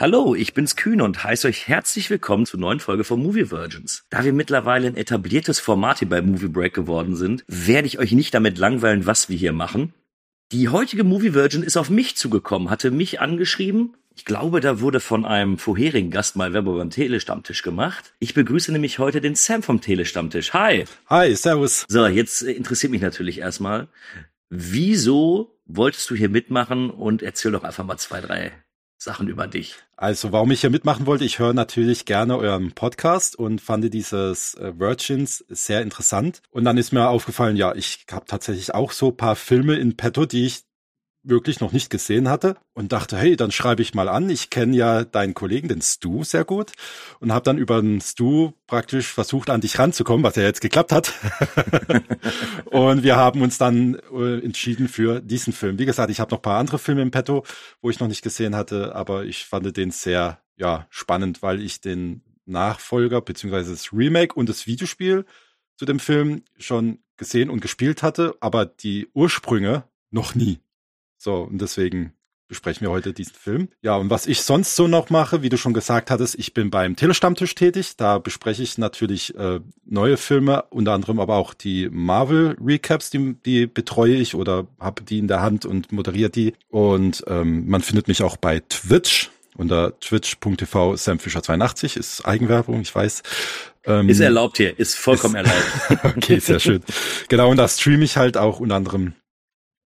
Hallo, ich bin's Kühn und heiße euch herzlich willkommen zur neuen Folge von Movie Virgins. Da wir mittlerweile ein etabliertes Format hier bei Movie Break geworden sind, werde ich euch nicht damit langweilen, was wir hier machen. Die heutige Movie Virgin ist auf mich zugekommen, hatte mich angeschrieben. Ich glaube, da wurde von einem vorherigen Gast mal Werbung beim Telestammtisch gemacht. Ich begrüße nämlich heute den Sam vom Telestammtisch. Hi. Hi, servus. So, jetzt interessiert mich natürlich erstmal, wieso wolltest du hier mitmachen und erzähl doch einfach mal zwei, drei Sachen über dich. Also, warum ich hier mitmachen wollte, ich höre natürlich gerne euren Podcast und fand dieses äh, Virgins sehr interessant. Und dann ist mir aufgefallen, ja, ich habe tatsächlich auch so paar Filme in petto, die ich wirklich noch nicht gesehen hatte und dachte, hey, dann schreibe ich mal an. Ich kenne ja deinen Kollegen, den Stu, sehr gut und habe dann über den Stu praktisch versucht, an dich ranzukommen, was ja jetzt geklappt hat. und wir haben uns dann äh, entschieden für diesen Film. Wie gesagt, ich habe noch paar andere Filme im Petto, wo ich noch nicht gesehen hatte, aber ich fand den sehr ja spannend, weil ich den Nachfolger beziehungsweise das Remake und das Videospiel zu dem Film schon gesehen und gespielt hatte, aber die Ursprünge noch nie. So, und deswegen besprechen wir heute diesen Film. Ja, und was ich sonst so noch mache, wie du schon gesagt hattest, ich bin beim Telestammtisch tätig. Da bespreche ich natürlich äh, neue Filme, unter anderem aber auch die Marvel Recaps, die, die betreue ich oder habe die in der Hand und moderiere die. Und ähm, man findet mich auch bei Twitch unter twitch.tv samfischer82 ist Eigenwerbung, ich weiß. Ähm, Ist erlaubt hier, ist vollkommen erlaubt. okay, sehr schön. Genau, und da streame ich halt auch unter anderem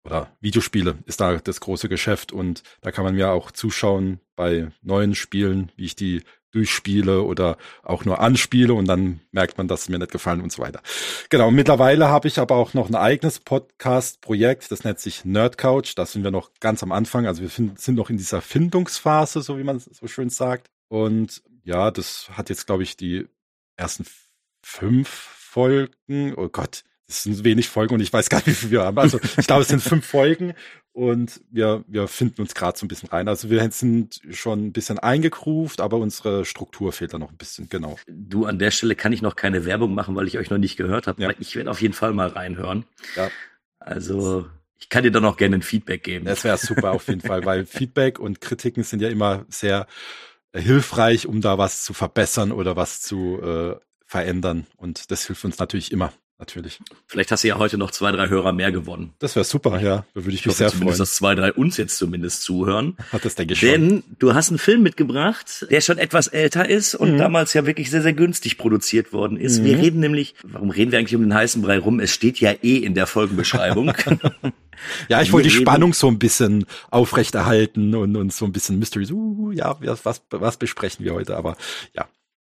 oder Videospiele ist da das große Geschäft und da kann man mir auch zuschauen bei neuen Spielen, wie ich die durchspiele oder auch nur anspiele und dann merkt man, dass sie mir nicht gefallen und so weiter. Genau, mittlerweile habe ich aber auch noch ein eigenes Podcast-Projekt, das nennt sich Nerd Couch, da sind wir noch ganz am Anfang, also wir sind noch in dieser Findungsphase, so wie man so schön sagt. Und ja, das hat jetzt, glaube ich, die ersten fünf Folgen, oh Gott, es sind wenig Folgen und ich weiß gar nicht, wie viel wir haben. Also ich glaube, es sind fünf Folgen und wir, wir finden uns gerade so ein bisschen rein. Also wir sind schon ein bisschen eingekruft, aber unsere Struktur fehlt da noch ein bisschen, genau. Du, an der Stelle kann ich noch keine Werbung machen, weil ich euch noch nicht gehört habe. Ja. Ich werde auf jeden Fall mal reinhören. Ja. Also, ich kann dir dann auch gerne ein Feedback geben. Das wäre super auf jeden Fall, weil Feedback und Kritiken sind ja immer sehr äh, hilfreich, um da was zu verbessern oder was zu äh, verändern. Und das hilft uns natürlich immer. Natürlich. Vielleicht hast du ja heute noch zwei, drei Hörer mehr gewonnen. Das wäre super, ja. Da würde ich Ich mich sehr freuen. dass zwei, drei uns jetzt zumindest zuhören. Hat das denke ich schon. Denn du hast einen Film mitgebracht, der schon etwas älter ist und Mhm. damals ja wirklich sehr, sehr günstig produziert worden ist. Wir reden nämlich, warum reden wir eigentlich um den heißen Brei rum? Es steht ja eh in der Folgenbeschreibung. Ja, ich wollte die Spannung so ein bisschen aufrechterhalten und, und so ein bisschen Mystery. Uh, ja, was, was besprechen wir heute? Aber ja,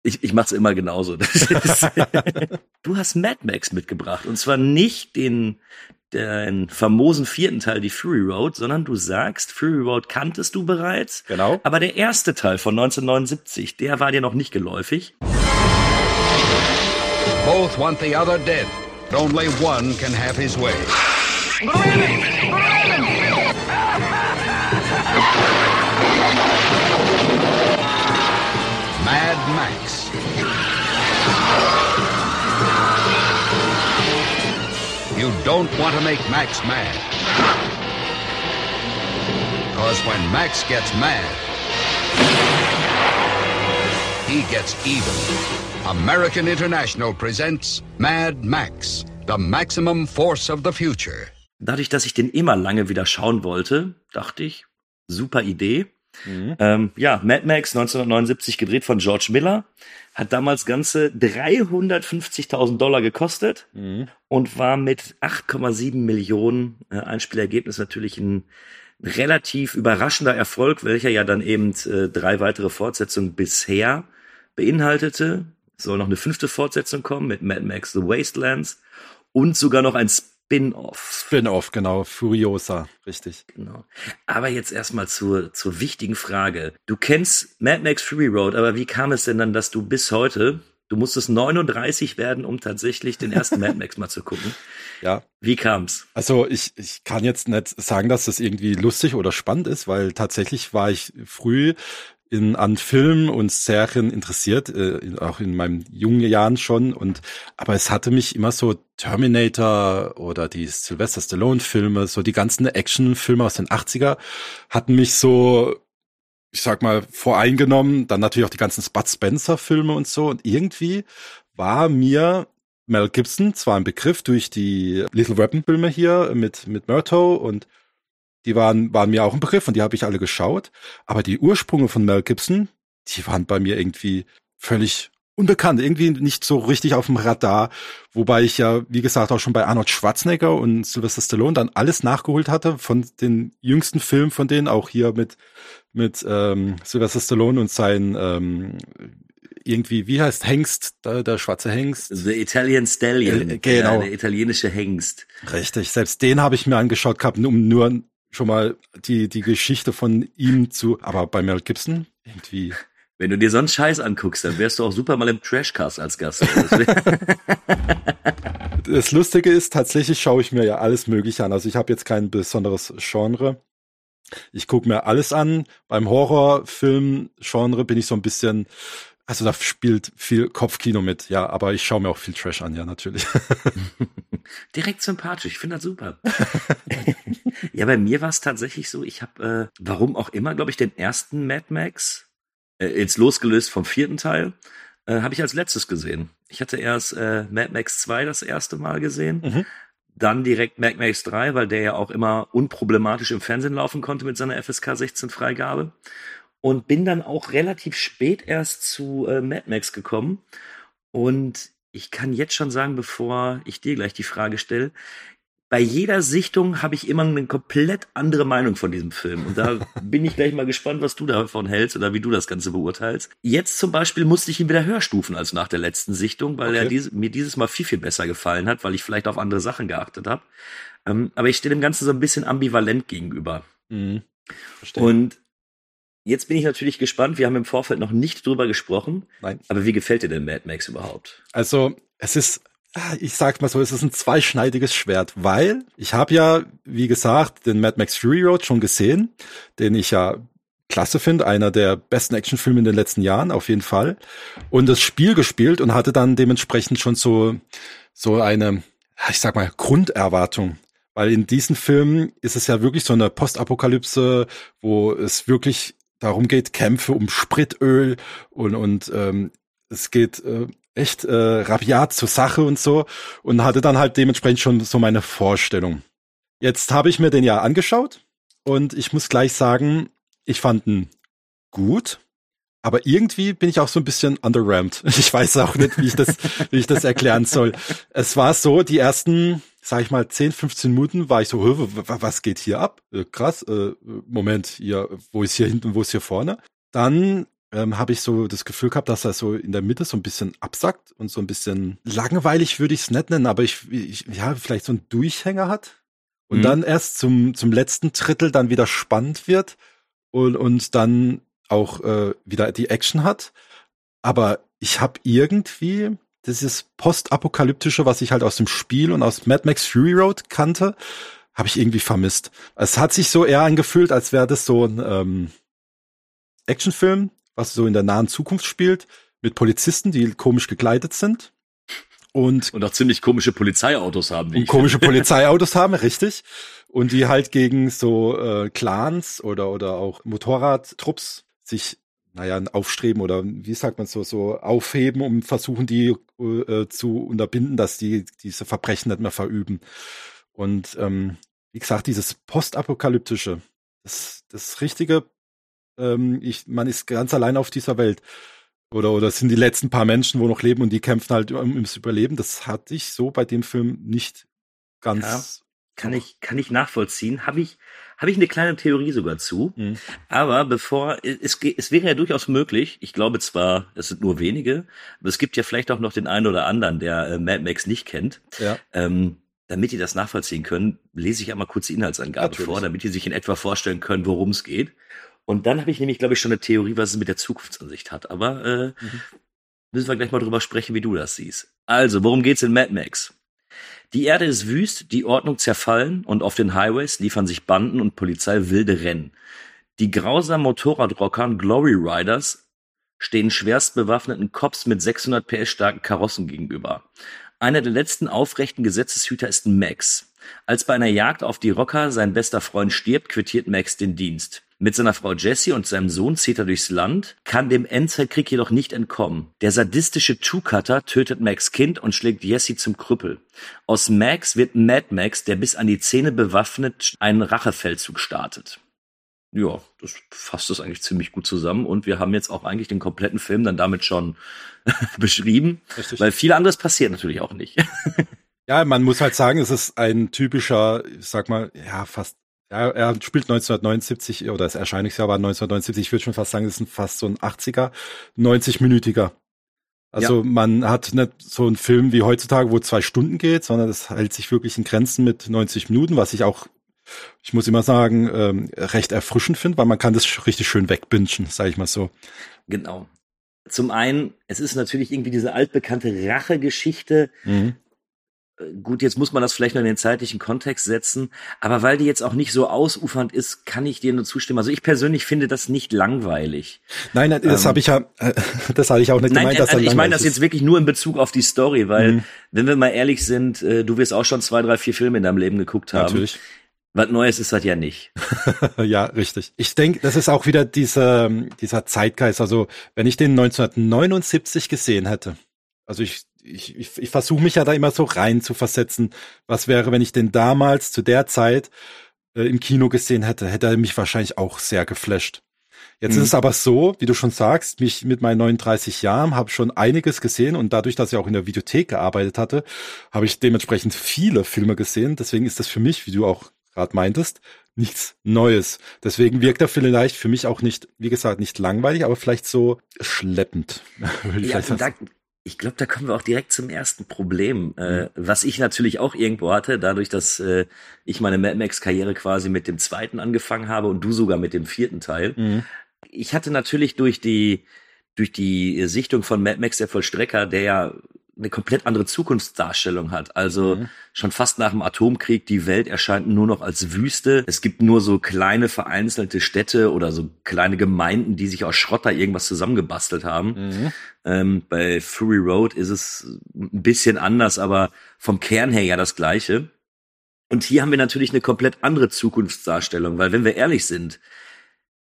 Ich, ich mach's immer genauso. Du hast Mad Max mitgebracht und zwar nicht den, den famosen vierten Teil, die Fury Road, sondern du sagst, Fury Road kanntest du bereits. Genau. Aber der erste Teil von 1979, der war dir noch nicht geläufig. Both want the other dead. Only one can have his way. Mad Max. You don't want to make Max mad. Because when Max gets mad, he gets even. American International presents Mad Max, the maximum force of the future. Dadurch, dass ich den immer lange wieder schauen wollte, dachte ich, super Idee. Mhm. Ähm, ja, Mad Max 1979 gedreht von George Miller, hat damals ganze 350.000 Dollar gekostet Mhm. und war mit 8,7 Millionen äh, Einspielergebnis natürlich ein relativ überraschender Erfolg, welcher ja dann eben äh, drei weitere Fortsetzungen bisher beinhaltete. Es soll noch eine fünfte Fortsetzung kommen mit Mad Max The Wastelands und sogar noch ein Spin-off. Spin-off, genau. Furiosa, richtig. Genau. Aber jetzt erstmal zur, zur wichtigen Frage. Du kennst Mad Max Fury Road, aber wie kam es denn dann, dass du bis heute Du musstest 39 werden, um tatsächlich den ersten Mad Max mal zu gucken. Ja. Wie kam's? Also ich, ich kann jetzt nicht sagen, dass das irgendwie lustig oder spannend ist, weil tatsächlich war ich früh in, an Filmen und Serien interessiert, äh, auch in meinen jungen Jahren schon. Und aber es hatte mich immer so Terminator oder die Sylvester Stallone-Filme, so die ganzen Action-Filme aus den 80er, hatten mich so ich sag mal, voreingenommen. Dann natürlich auch die ganzen Spud Spencer-Filme und so. Und irgendwie war mir Mel Gibson zwar ein Begriff durch die Little Weapon-Filme hier mit, mit Murto und die waren, waren mir auch ein Begriff und die habe ich alle geschaut. Aber die Ursprünge von Mel Gibson, die waren bei mir irgendwie völlig unbekannt, irgendwie nicht so richtig auf dem Radar, wobei ich ja, wie gesagt, auch schon bei Arnold Schwarzenegger und Sylvester Stallone dann alles nachgeholt hatte von den jüngsten Filmen von denen, auch hier mit mit ähm, Sylvester Stallone und sein ähm, irgendwie, wie heißt Hengst, der, der schwarze Hengst? The Italian Stallion. Äh, genau. Ja, der italienische Hengst. Richtig, selbst den habe ich mir angeschaut gehabt, um nur schon mal die, die Geschichte von ihm zu, aber bei Mel Gibson irgendwie. Wenn du dir sonst Scheiß anguckst, dann wärst du auch super mal im Trashcast als Gast. das Lustige ist, tatsächlich schaue ich mir ja alles Mögliche an. Also ich habe jetzt kein besonderes Genre. Ich gucke mir alles an. Beim Horrorfilm-Genre bin ich so ein bisschen, also da spielt viel Kopfkino mit, ja, aber ich schaue mir auch viel Trash an, ja, natürlich. Direkt sympathisch, ich finde das super. ja, bei mir war es tatsächlich so, ich habe, äh, warum auch immer, glaube ich, den ersten Mad Max, äh, jetzt losgelöst vom vierten Teil, äh, habe ich als letztes gesehen. Ich hatte erst äh, Mad Max 2 das erste Mal gesehen. Mhm. Dann direkt Mad Max 3, weil der ja auch immer unproblematisch im Fernsehen laufen konnte mit seiner FSK 16 Freigabe. Und bin dann auch relativ spät erst zu äh, Mad Max gekommen. Und ich kann jetzt schon sagen, bevor ich dir gleich die Frage stelle, bei jeder Sichtung habe ich immer eine komplett andere Meinung von diesem Film. Und da bin ich gleich mal gespannt, was du davon hältst oder wie du das Ganze beurteilst. Jetzt zum Beispiel musste ich ihn wieder höher stufen als nach der letzten Sichtung, weil okay. er diese, mir dieses Mal viel, viel besser gefallen hat, weil ich vielleicht auf andere Sachen geachtet habe. Ähm, aber ich stehe dem Ganzen so ein bisschen ambivalent gegenüber. Mhm. Und Jetzt bin ich natürlich gespannt. Wir haben im Vorfeld noch nicht drüber gesprochen. Nein. Aber wie gefällt dir denn Mad Max überhaupt? Also, es ist Ah, ich sag's mal so, es ist ein zweischneidiges Schwert, weil ich habe ja, wie gesagt, den Mad Max Fury Road schon gesehen, den ich ja klasse finde, einer der besten Actionfilme in den letzten Jahren, auf jeden Fall. Und das Spiel gespielt und hatte dann dementsprechend schon so, so eine, ich sag mal, Grunderwartung. Weil in diesen Filmen ist es ja wirklich so eine Postapokalypse, wo es wirklich darum geht, Kämpfe um Spritöl und, und ähm, es geht äh, echt äh, rabiat zur Sache und so und hatte dann halt dementsprechend schon so meine Vorstellung. Jetzt habe ich mir den ja angeschaut und ich muss gleich sagen, ich fand ihn gut, aber irgendwie bin ich auch so ein bisschen underrammed. Ich weiß auch nicht, wie ich das, wie ich das erklären soll. Es war so, die ersten, sag ich mal, 10, 15 Minuten war ich so, was geht hier ab? Äh, krass, äh, Moment, hier, wo ist hier hinten, wo ist hier vorne? Dann ähm, habe ich so das Gefühl gehabt, dass er so in der Mitte so ein bisschen absackt und so ein bisschen langweilig würde ich es nicht nennen, aber ich, ich ja vielleicht so einen Durchhänger hat und mhm. dann erst zum zum letzten Drittel dann wieder spannend wird und und dann auch äh, wieder die Action hat. Aber ich habe irgendwie dieses postapokalyptische, was ich halt aus dem Spiel und aus Mad Max Fury Road kannte, habe ich irgendwie vermisst. Es hat sich so eher angefühlt, als wäre das so ein ähm, Actionfilm, was so in der nahen Zukunft spielt, mit Polizisten, die komisch gekleidet sind. Und, und auch ziemlich komische Polizeiautos haben. Wie und komische Polizeiautos haben, richtig. Und die halt gegen so äh, Clans oder, oder auch Motorradtrupps sich, naja, aufstreben oder wie sagt man so, so aufheben, um versuchen, die äh, zu unterbinden, dass die diese Verbrechen nicht mehr verüben. Und ähm, wie gesagt, dieses postapokalyptische, das, das richtige ähm, ich, man ist ganz allein auf dieser Welt. Oder, oder sind die letzten paar Menschen, wo noch leben und die kämpfen halt um, ums Überleben. Das hatte ich so bei dem Film nicht ganz. Kann ich, kann ich nachvollziehen. Habe ich, habe ich eine kleine Theorie sogar zu. Mhm. Aber bevor, es, es wäre ja durchaus möglich, ich glaube zwar, es sind nur wenige, aber es gibt ja vielleicht auch noch den einen oder anderen, der äh, Mad Max nicht kennt. Ja. Ähm, damit die das nachvollziehen können, lese ich einmal kurz die Inhaltsangabe Natürlich. vor, damit die sich in etwa vorstellen können, worum es geht. Und dann habe ich nämlich, glaube ich, schon eine Theorie, was es mit der Zukunftsansicht hat. Aber äh, mhm. müssen wir gleich mal drüber sprechen, wie du das siehst. Also, worum geht's in Mad Max? Die Erde ist wüst, die Ordnung zerfallen und auf den Highways liefern sich Banden und Polizei wilde Rennen. Die grausamen Motorradrockern Glory Riders stehen schwerst bewaffneten Cops mit 600 PS starken Karossen gegenüber. Einer der letzten aufrechten Gesetzeshüter ist Max. Als bei einer Jagd auf die Rocker sein bester Freund stirbt, quittiert Max den Dienst. Mit seiner Frau Jessie und seinem Sohn zieht er durchs Land, kann dem Endzeitkrieg jedoch nicht entkommen. Der sadistische Two-Cutter tötet Max Kind und schlägt Jessie zum Krüppel. Aus Max wird Mad Max, der bis an die Zähne bewaffnet einen Rachefeldzug startet. Ja, das fasst das eigentlich ziemlich gut zusammen und wir haben jetzt auch eigentlich den kompletten Film dann damit schon beschrieben, Richtig. weil viel anderes passiert natürlich auch nicht. ja, man muss halt sagen, es ist ein typischer, ich sag mal, ja, fast ja, er spielt 1979 oder das Erscheinungsjahr war 1979. Ich würde schon fast sagen, das ist fast so ein 80er, 90-minütiger. Also ja. man hat nicht so einen Film wie heutzutage, wo zwei Stunden geht, sondern das hält sich wirklich in Grenzen mit 90 Minuten, was ich auch, ich muss immer sagen, ähm, recht erfrischend finde, weil man kann das richtig schön wegbingen, sage ich mal so. Genau. Zum einen, es ist natürlich irgendwie diese altbekannte Rachegeschichte, mhm gut, jetzt muss man das vielleicht noch in den zeitlichen Kontext setzen, aber weil die jetzt auch nicht so ausufernd ist, kann ich dir nur zustimmen. Also ich persönlich finde das nicht langweilig. Nein, das ähm, habe ich ja, das hatte ich auch nicht nein, gemeint. Dass also ich meine das jetzt wirklich nur in Bezug auf die Story, weil mhm. wenn wir mal ehrlich sind, äh, du wirst auch schon zwei, drei, vier Filme in deinem Leben geguckt haben. Natürlich. Was Neues ist das ja nicht. ja, richtig. Ich denke, das ist auch wieder dieser, dieser Zeitgeist. Also, wenn ich den 1979 gesehen hätte, also ich ich, ich, ich versuche mich ja da immer so rein zu versetzen. Was wäre, wenn ich den damals zu der Zeit äh, im Kino gesehen hätte? Hätte er mich wahrscheinlich auch sehr geflasht. Jetzt mhm. ist es aber so, wie du schon sagst, mich mit meinen 39 Jahren habe schon einiges gesehen und dadurch, dass ich auch in der Videothek gearbeitet hatte, habe ich dementsprechend viele Filme gesehen. Deswegen ist das für mich, wie du auch gerade meintest, nichts Neues. Deswegen wirkt er vielleicht für mich auch nicht, wie gesagt, nicht langweilig, aber vielleicht so schleppend. ja, da, ich glaube, da kommen wir auch direkt zum ersten Problem, äh, mhm. was ich natürlich auch irgendwo hatte, dadurch, dass äh, ich meine Mad Max-Karriere quasi mit dem zweiten angefangen habe und du sogar mit dem vierten Teil. Mhm. Ich hatte natürlich durch die durch die Sichtung von Mad Max der Vollstrecker, der ja eine komplett andere Zukunftsdarstellung hat. Also mhm. schon fast nach dem Atomkrieg, die Welt erscheint nur noch als Wüste. Es gibt nur so kleine vereinzelte Städte oder so kleine Gemeinden, die sich aus Schrotter irgendwas zusammengebastelt haben. Mhm. Ähm, bei Fury Road ist es ein bisschen anders, aber vom Kern her ja das gleiche. Und hier haben wir natürlich eine komplett andere Zukunftsdarstellung, weil wenn wir ehrlich sind,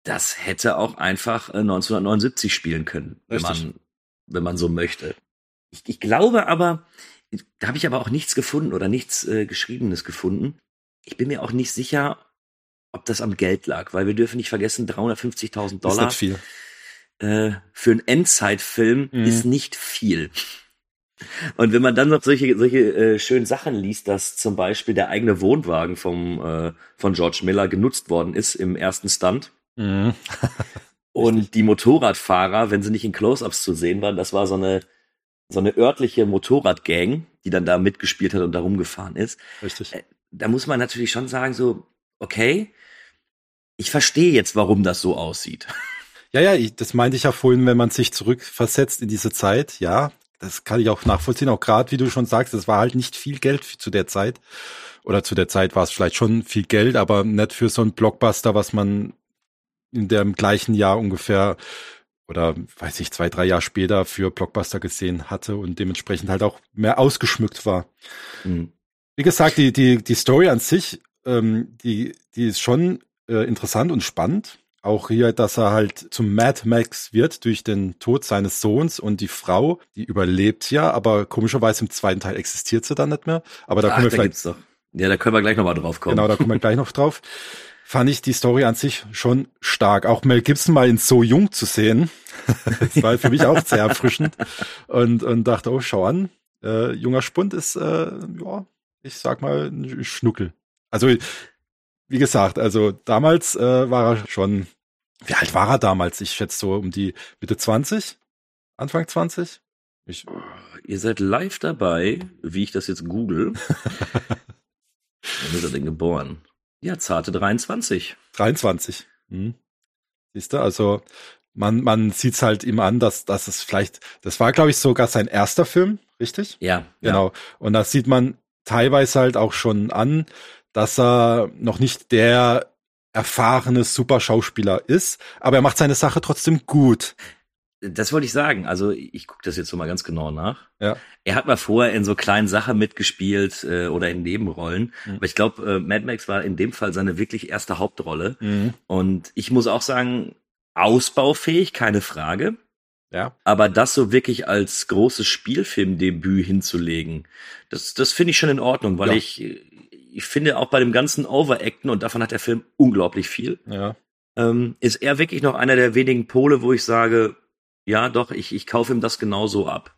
das hätte auch einfach 1979 äh, spielen können, wenn man, wenn man so möchte. Ich, ich glaube aber, da habe ich aber auch nichts gefunden oder nichts äh, Geschriebenes gefunden. Ich bin mir auch nicht sicher, ob das am Geld lag, weil wir dürfen nicht vergessen, 350.000 Dollar. Äh, für einen Endzeitfilm mhm. ist nicht viel. Und wenn man dann noch solche, solche äh, schönen Sachen liest, dass zum Beispiel der eigene Wohnwagen vom, äh, von George Miller genutzt worden ist im ersten Stunt. Mhm. und die Motorradfahrer, wenn sie nicht in Close-Ups zu sehen waren, das war so eine so eine örtliche Motorradgang, die dann da mitgespielt hat und da rumgefahren ist. Richtig. Äh, da muss man natürlich schon sagen, so, okay, ich verstehe jetzt, warum das so aussieht. Ja, ja, ich, das meinte ich ja vorhin, wenn man sich zurückversetzt in diese Zeit, ja, das kann ich auch nachvollziehen, auch gerade wie du schon sagst, es war halt nicht viel Geld zu der Zeit. Oder zu der Zeit war es vielleicht schon viel Geld, aber nicht für so ein Blockbuster, was man in dem gleichen Jahr ungefähr oder weiß ich, zwei, drei Jahre später für Blockbuster gesehen hatte und dementsprechend halt auch mehr ausgeschmückt war. Mhm. Wie gesagt, die, die, die Story an sich, ähm, die, die ist schon äh, interessant und spannend. Auch hier, dass er halt zum Mad Max wird durch den Tod seines Sohns und die Frau, die überlebt ja, aber komischerweise im zweiten Teil existiert sie dann nicht mehr. Aber da Ach, kommen wir vielleicht. Ja, da können wir gleich nochmal drauf kommen. Genau, da kommen wir gleich noch drauf. Fand ich die Story an sich schon stark. Auch Mel Gibson mal in so jung zu sehen, das war für mich auch sehr erfrischend und, und dachte, oh, schau an, äh, junger Spund ist, äh, ja, ich sag mal, ein Schnuckel. Also, wie gesagt, also damals äh, war er schon, wie alt war er damals? Ich schätze so um die Mitte 20, Anfang 20. Ich, Ihr seid live dabei, wie ich das jetzt google. Wann ist er denn geboren? Ja, zarte 23. 23. Hm. Siehst du, also man, man sieht's halt ihm an, dass, dass es vielleicht, das war, glaube ich, sogar sein erster Film, richtig? Ja, Genau. Ja. Und da sieht man teilweise halt auch schon an, dass er noch nicht der erfahrene Superschauspieler ist, aber er macht seine Sache trotzdem gut. Das wollte ich sagen. Also ich gucke das jetzt so mal ganz genau nach. Ja. Er hat mal vorher in so kleinen Sachen mitgespielt äh, oder in Nebenrollen. Mhm. Aber ich glaube, äh, Mad Max war in dem Fall seine wirklich erste Hauptrolle. Mhm. Und ich muss auch sagen, ausbaufähig, keine Frage. Ja. Aber das so wirklich als großes Spielfilmdebüt hinzulegen, das, das finde ich schon in Ordnung, weil Ja. ich, ich finde auch bei dem ganzen Overacten, und davon hat der Film unglaublich viel, Ja. ähm, ist er wirklich noch einer der wenigen Pole, wo ich sage, ja doch, ich, ich kaufe ihm das genauso ab.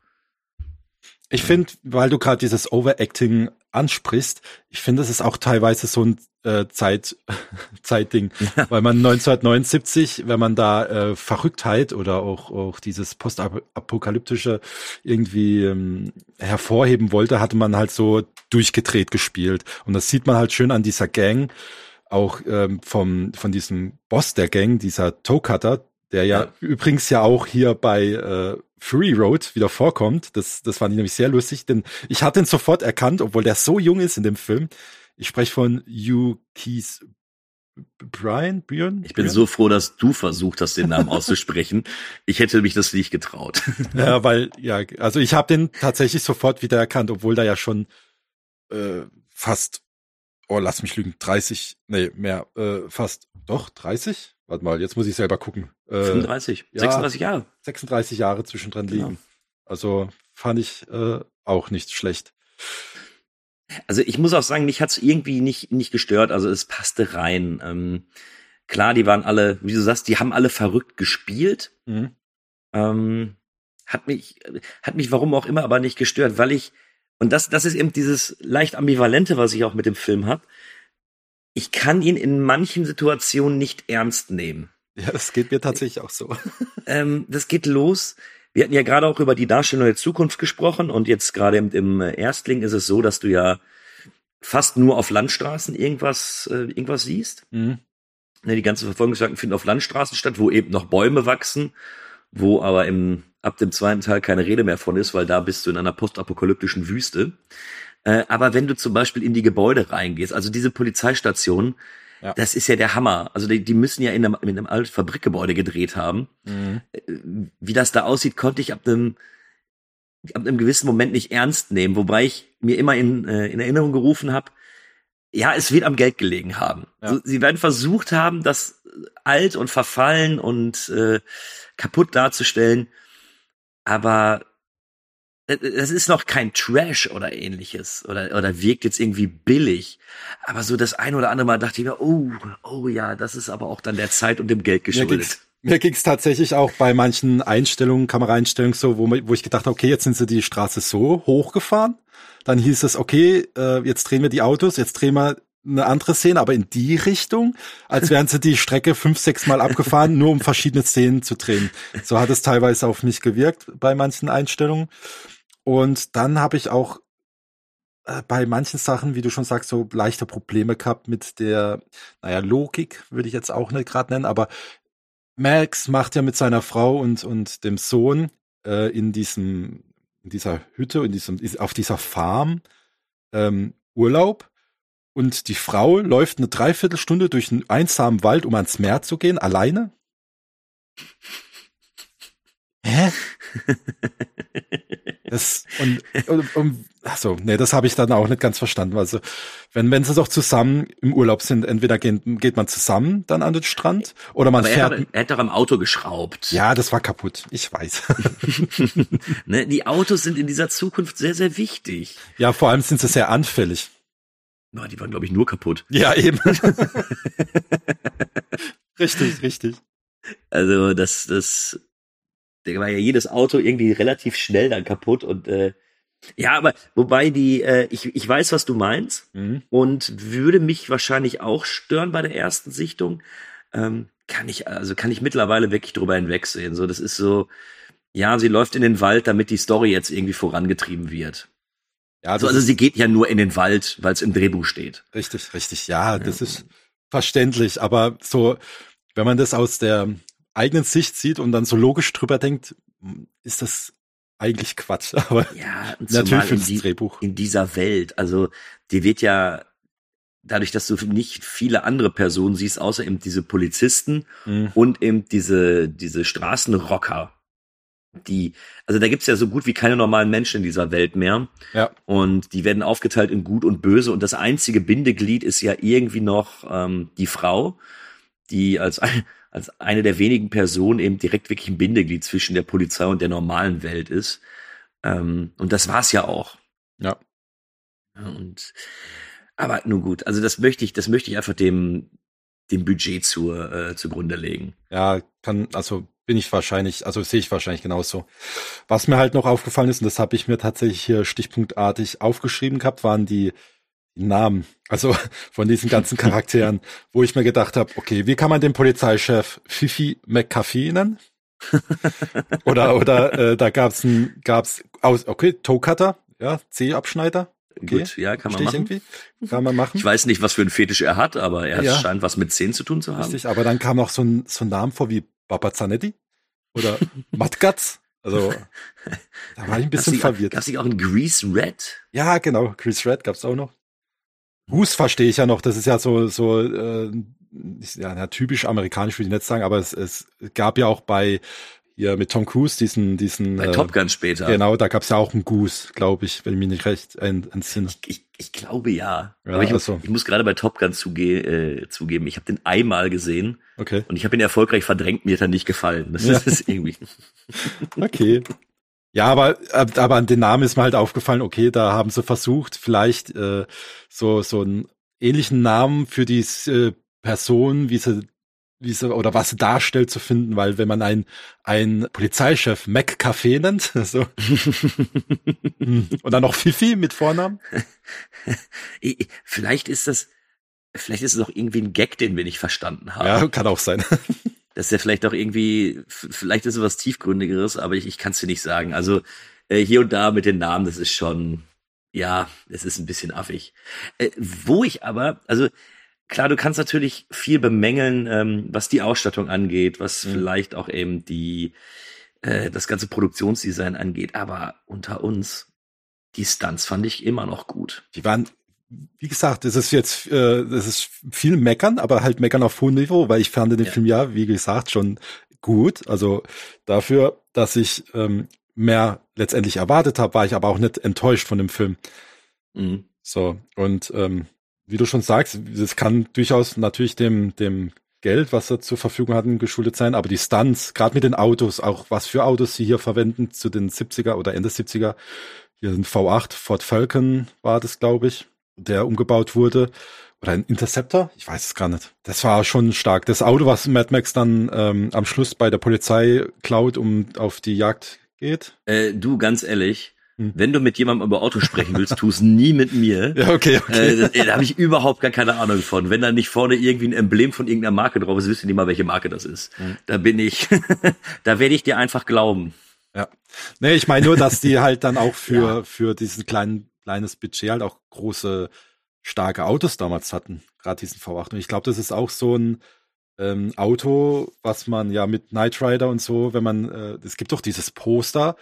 Ich finde, weil du gerade dieses Overacting ansprichst, ich finde, das ist auch teilweise so ein äh, Zeit, Zeitding, weil man 1979, wenn man da äh, Verrücktheit oder auch, auch dieses postapokalyptische irgendwie ähm, hervorheben wollte, hatte man halt so durchgedreht gespielt. Und das sieht man halt schön an dieser Gang, auch ähm, vom, von diesem Boss der Gang, dieser Toe Cutter, der ja, Ja. übrigens ja auch hier bei äh, Fury Road wieder vorkommt. Das, das fand ich nämlich sehr lustig, denn ich hatte ihn sofort erkannt, obwohl der so jung ist in dem Film. Ich spreche von Hugh Keys Brian, Björn? Ich bin so froh, dass du versucht hast, den Namen auszusprechen. Ich hätte mich das nicht getraut. Ja, weil, ja, also ich habe den tatsächlich sofort wieder erkannt, obwohl da ja schon äh, fast, oh, lass mich lügen, 30, nee, mehr, äh, fast, doch, 30? Warte mal, jetzt muss ich selber gucken. Äh, 35, ja. 36 Jahre. 36 Jahre zwischendrin Genau. liegen. Also fand ich äh, auch nicht schlecht. Also ich muss auch sagen, mich hat's irgendwie nicht, nicht gestört. Also es passte rein. Ähm, klar, die waren alle, wie du sagst, die haben alle verrückt gespielt. Mhm. Ähm, hat mich, hat mich warum auch immer aber nicht gestört, weil ich, und das, das ist eben dieses leicht ambivalente, was ich auch mit dem Film hab. Ich kann ihn in manchen Situationen nicht ernst nehmen. Ja, das geht mir tatsächlich auch so. Ähm, das geht los. Wir hatten ja gerade auch über die Darstellung der Zukunft gesprochen und jetzt gerade im, im Erstling ist es so, dass du ja fast nur auf Landstraßen irgendwas, äh, irgendwas siehst. Mhm. Ne, die ganzen Verfolgungsjagden finden auf Landstraßen statt, wo eben noch Bäume wachsen, wo aber im, ab dem zweiten Teil keine Rede mehr von ist, weil da bist du in einer postapokalyptischen Wüste. Äh, aber wenn du zum Beispiel in die Gebäude reingehst, also diese Polizeistation, Ja. das ist ja der Hammer. Also die, die müssen ja in einem, in einem alten Fabrikgebäude gedreht haben. Mhm. Wie das da aussieht, konnte ich ab einem, ab einem gewissen Moment nicht ernst nehmen, wobei ich mir immer in, äh, in Erinnerung gerufen habe, ja, es wird am Geld gelegen haben. Ja. So, sie werden versucht haben, das alt und verfallen und äh, kaputt darzustellen, aber äh, das ist noch kein Trash oder ähnliches oder oder wirkt jetzt irgendwie billig, aber so das ein oder andere Mal dachte ich mir, oh, oh ja, das ist aber auch dann der Zeit und dem Geld Mir geschuldet. mir ging's tatsächlich auch bei manchen Einstellungen, Kameraeinstellungen so, wo, wo ich gedacht habe, okay, jetzt sind sie die Straße so hochgefahren. Dann hieß es, okay, äh, jetzt drehen wir die Autos, jetzt drehen wir eine andere Szene, aber in die Richtung, als wären sie die Strecke fünf, sechs Mal abgefahren, nur um verschiedene Szenen zu drehen. So hat es teilweise auf mich gewirkt bei manchen Einstellungen. Und dann habe ich auch äh, bei manchen Sachen, wie du schon sagst, so leichte Probleme gehabt mit der, naja, Logik würde ich jetzt auch nicht gerade nennen, aber Max macht ja mit seiner Frau und, und dem Sohn äh, in diesem, in dieser Hütte, in diesem, auf dieser Farm ähm, Urlaub. Und die Frau läuft eine Dreiviertelstunde durch einen einsamen Wald, um ans Meer zu gehen, alleine. Hä? Das, und, und, und ach so, nee, das habe ich dann auch nicht ganz verstanden. Also, wenn, wenn sie doch zusammen im Urlaub sind, entweder gehen, geht man zusammen dann an den Strand oder man Aber er fährt. hat, er hat doch am Auto geschraubt. ja, das war kaputt. Ich weiß. Ne, die Autos sind in dieser Zukunft sehr, sehr wichtig. ja, vor allem sind sie sehr anfällig. Na, die waren, glaube ich, nur kaputt. Ja, eben. richtig, richtig. Also das, das, da war ja jedes Auto irgendwie relativ schnell dann kaputt und äh, ja, aber wobei die, äh, ich, ich weiß, was du meinst Mhm. und würde mich wahrscheinlich auch stören bei der ersten Sichtung. Ähm, kann ich, also kann ich mittlerweile wirklich drüber hinwegsehen. So, das ist so, ja, sie läuft in den Wald, damit die Story jetzt irgendwie vorangetrieben wird. Ja, das Also, also sie geht ja nur in den Wald, weil es im Drehbuch steht. richtig, richtig. Ja, das ist verständlich. Aber so, wenn man das aus der, eigenen Sicht sieht und dann so logisch drüber denkt, ist das eigentlich Quatsch. Aber Ja, natürlich in, fürs die, Drehbuch. in dieser Welt. Also, dir wird ja dadurch, dass du nicht viele andere Personen siehst, außer eben diese Polizisten Mhm. und eben diese, diese Straßenrocker. Die, also da gibt's ja so gut wie keine normalen Menschen in dieser Welt mehr. Ja. Und die werden aufgeteilt in Gut und Böse. Und das einzige Bindeglied ist ja irgendwie noch ähm, die Frau, die als, als eine der wenigen Personen eben direkt wirklich ein Bindeglied zwischen der Polizei und der normalen Welt ist. Ähm, und das war's ja auch. Ja. Ja, Und aber nun gut, also das möchte ich, das möchte ich einfach dem dem Budget zur äh, zugrunde legen. Ja, kann, also bin ich wahrscheinlich, also sehe ich wahrscheinlich genauso. Was mir halt noch aufgefallen ist, und das habe ich mir tatsächlich hier stichpunktartig aufgeschrieben gehabt, waren die Namen, also von diesen ganzen Charakteren, wo ich mir gedacht habe, okay, wie kann man den Polizeichef Fifi McCaffey nennen? oder oder äh, da gab's ein gab's aus okay Toe-Cutter, ja C-Abschneider, okay, Gut, ja, kann man verstehe machen. irgendwie, kann man machen. Ich weiß nicht, was für einen Fetisch er hat, aber er Ja. scheint was mit Zähnen zu tun zu haben. Richtig, aber dann kam noch so ein, so ein Name vor wie Baba Zanetti oder Matgatz. Also da war ich ein bisschen Gab's verwirrt. Gab's nicht auch einen Grease Red? Ja, genau, Chris Red gab's auch noch. Goose verstehe ich ja noch, das ist ja so, so äh, ja, typisch amerikanisch, würde ich nicht sagen, aber es, es gab ja auch bei hier mit Tom Cruise diesen, diesen Bei äh, Top Gun später. Genau, da gab's ja auch einen Goose, glaube ich, wenn ich mich nicht recht en- entsinne. Ich, ich glaube ja. Ja, aber ich, also. ich muss gerade bei Top Gun zuge äh, zugeben, ich habe den einmal gesehen Okay. und ich habe ihn erfolgreich verdrängt, mir hat er nicht gefallen. Das Ja. ist irgendwie. Okay. Ja, aber, aber an den Namen ist mir halt aufgefallen, okay, da haben sie versucht, vielleicht äh, so, so einen ähnlichen Namen für die äh, Person, wie sie, wie sie oder was sie darstellt, zu finden, weil wenn man einen, einen Polizeichef McCafé nennt, so, und dann noch Fifi mit Vornamen, Ich- ich- Vielleicht ist das, vielleicht ist es auch irgendwie ein Gag, den wir nicht verstanden haben. ja, kann auch sein. Das ist ja vielleicht auch irgendwie, vielleicht ist es was tiefgründigeres, aber ich, ich kann es dir nicht sagen. Also äh, hier und da mit den Namen, das ist schon, ja, es ist ein bisschen affig. Äh, wo ich aber, also klar, du kannst natürlich viel bemängeln, ähm, was die Ausstattung angeht, was Mhm. vielleicht auch eben die äh, das ganze Produktionsdesign angeht, aber unter uns, die Stunts fand ich immer noch gut. Die waren, wie gesagt, das ist jetzt, äh, das ist viel meckern, aber halt meckern auf hohem Niveau, weil ich fand den Ja. Film ja, wie gesagt, schon gut. Also dafür, dass ich ähm, mehr letztendlich erwartet habe, war ich aber auch nicht enttäuscht von dem Film. Mhm. So, und ähm, wie du schon sagst, das kann durchaus natürlich dem, dem Geld, was sie zur Verfügung hatten, geschuldet sein, aber die Stunts, gerade mit den Autos, auch was für Autos sie hier verwenden zu den 70er oder Ende 70er, hier ein V8, Ford Falcon war das, glaube ich, der umgebaut wurde. Oder ein Interceptor? Ich weiß es gar nicht. Das war schon stark. Das Auto, was Mad Max dann ähm, am Schluss bei der Polizei klaut, um auf die Jagd geht. Äh, du, ganz ehrlich, Hm. wenn du mit jemandem über Autos sprechen willst, tu es nie mit mir. Ja, okay, okay. Äh, da da habe ich überhaupt gar keine Ahnung von. Wenn da nicht vorne irgendwie ein Emblem von irgendeiner Marke drauf ist, wisst ihr nicht mal, welche Marke das ist. Mhm. Da bin ich, da werde ich dir einfach glauben. Ja. Nee, ich meine nur, dass die halt dann auch für, Ja. für diesen kleinen, kleines Budget halt auch große, starke Autos damals hatten. Gerade diesen V8. Und ich glaube, das ist auch so ein ähm, Auto, was man ja mit Knight Rider und so, wenn man, äh, es gibt doch dieses Poster,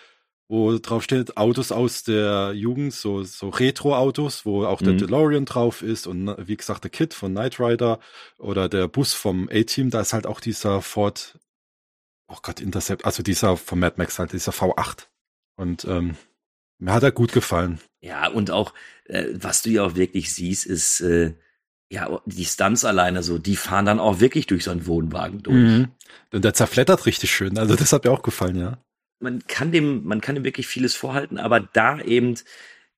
wo drauf steht, Autos aus der Jugend, so, so Retro-Autos, wo auch der Mhm. DeLorean drauf ist und wie gesagt der Kit von Knight Rider oder der Bus vom A-Team, da ist halt auch dieser Ford oh Gott, Intercept, also dieser von Mad Max halt, dieser V8. Und ähm, mir hat er gut gefallen. Ja, und auch, äh, was du ja auch wirklich siehst, ist, äh, ja, die Stunts alleine so, die fahren dann auch wirklich durch so einen Wohnwagen durch. Mhm. Und der zerflettert richtig schön. Also das hat mir auch gefallen, ja. man kann dem, man kann dem wirklich vieles vorhalten, aber da eben,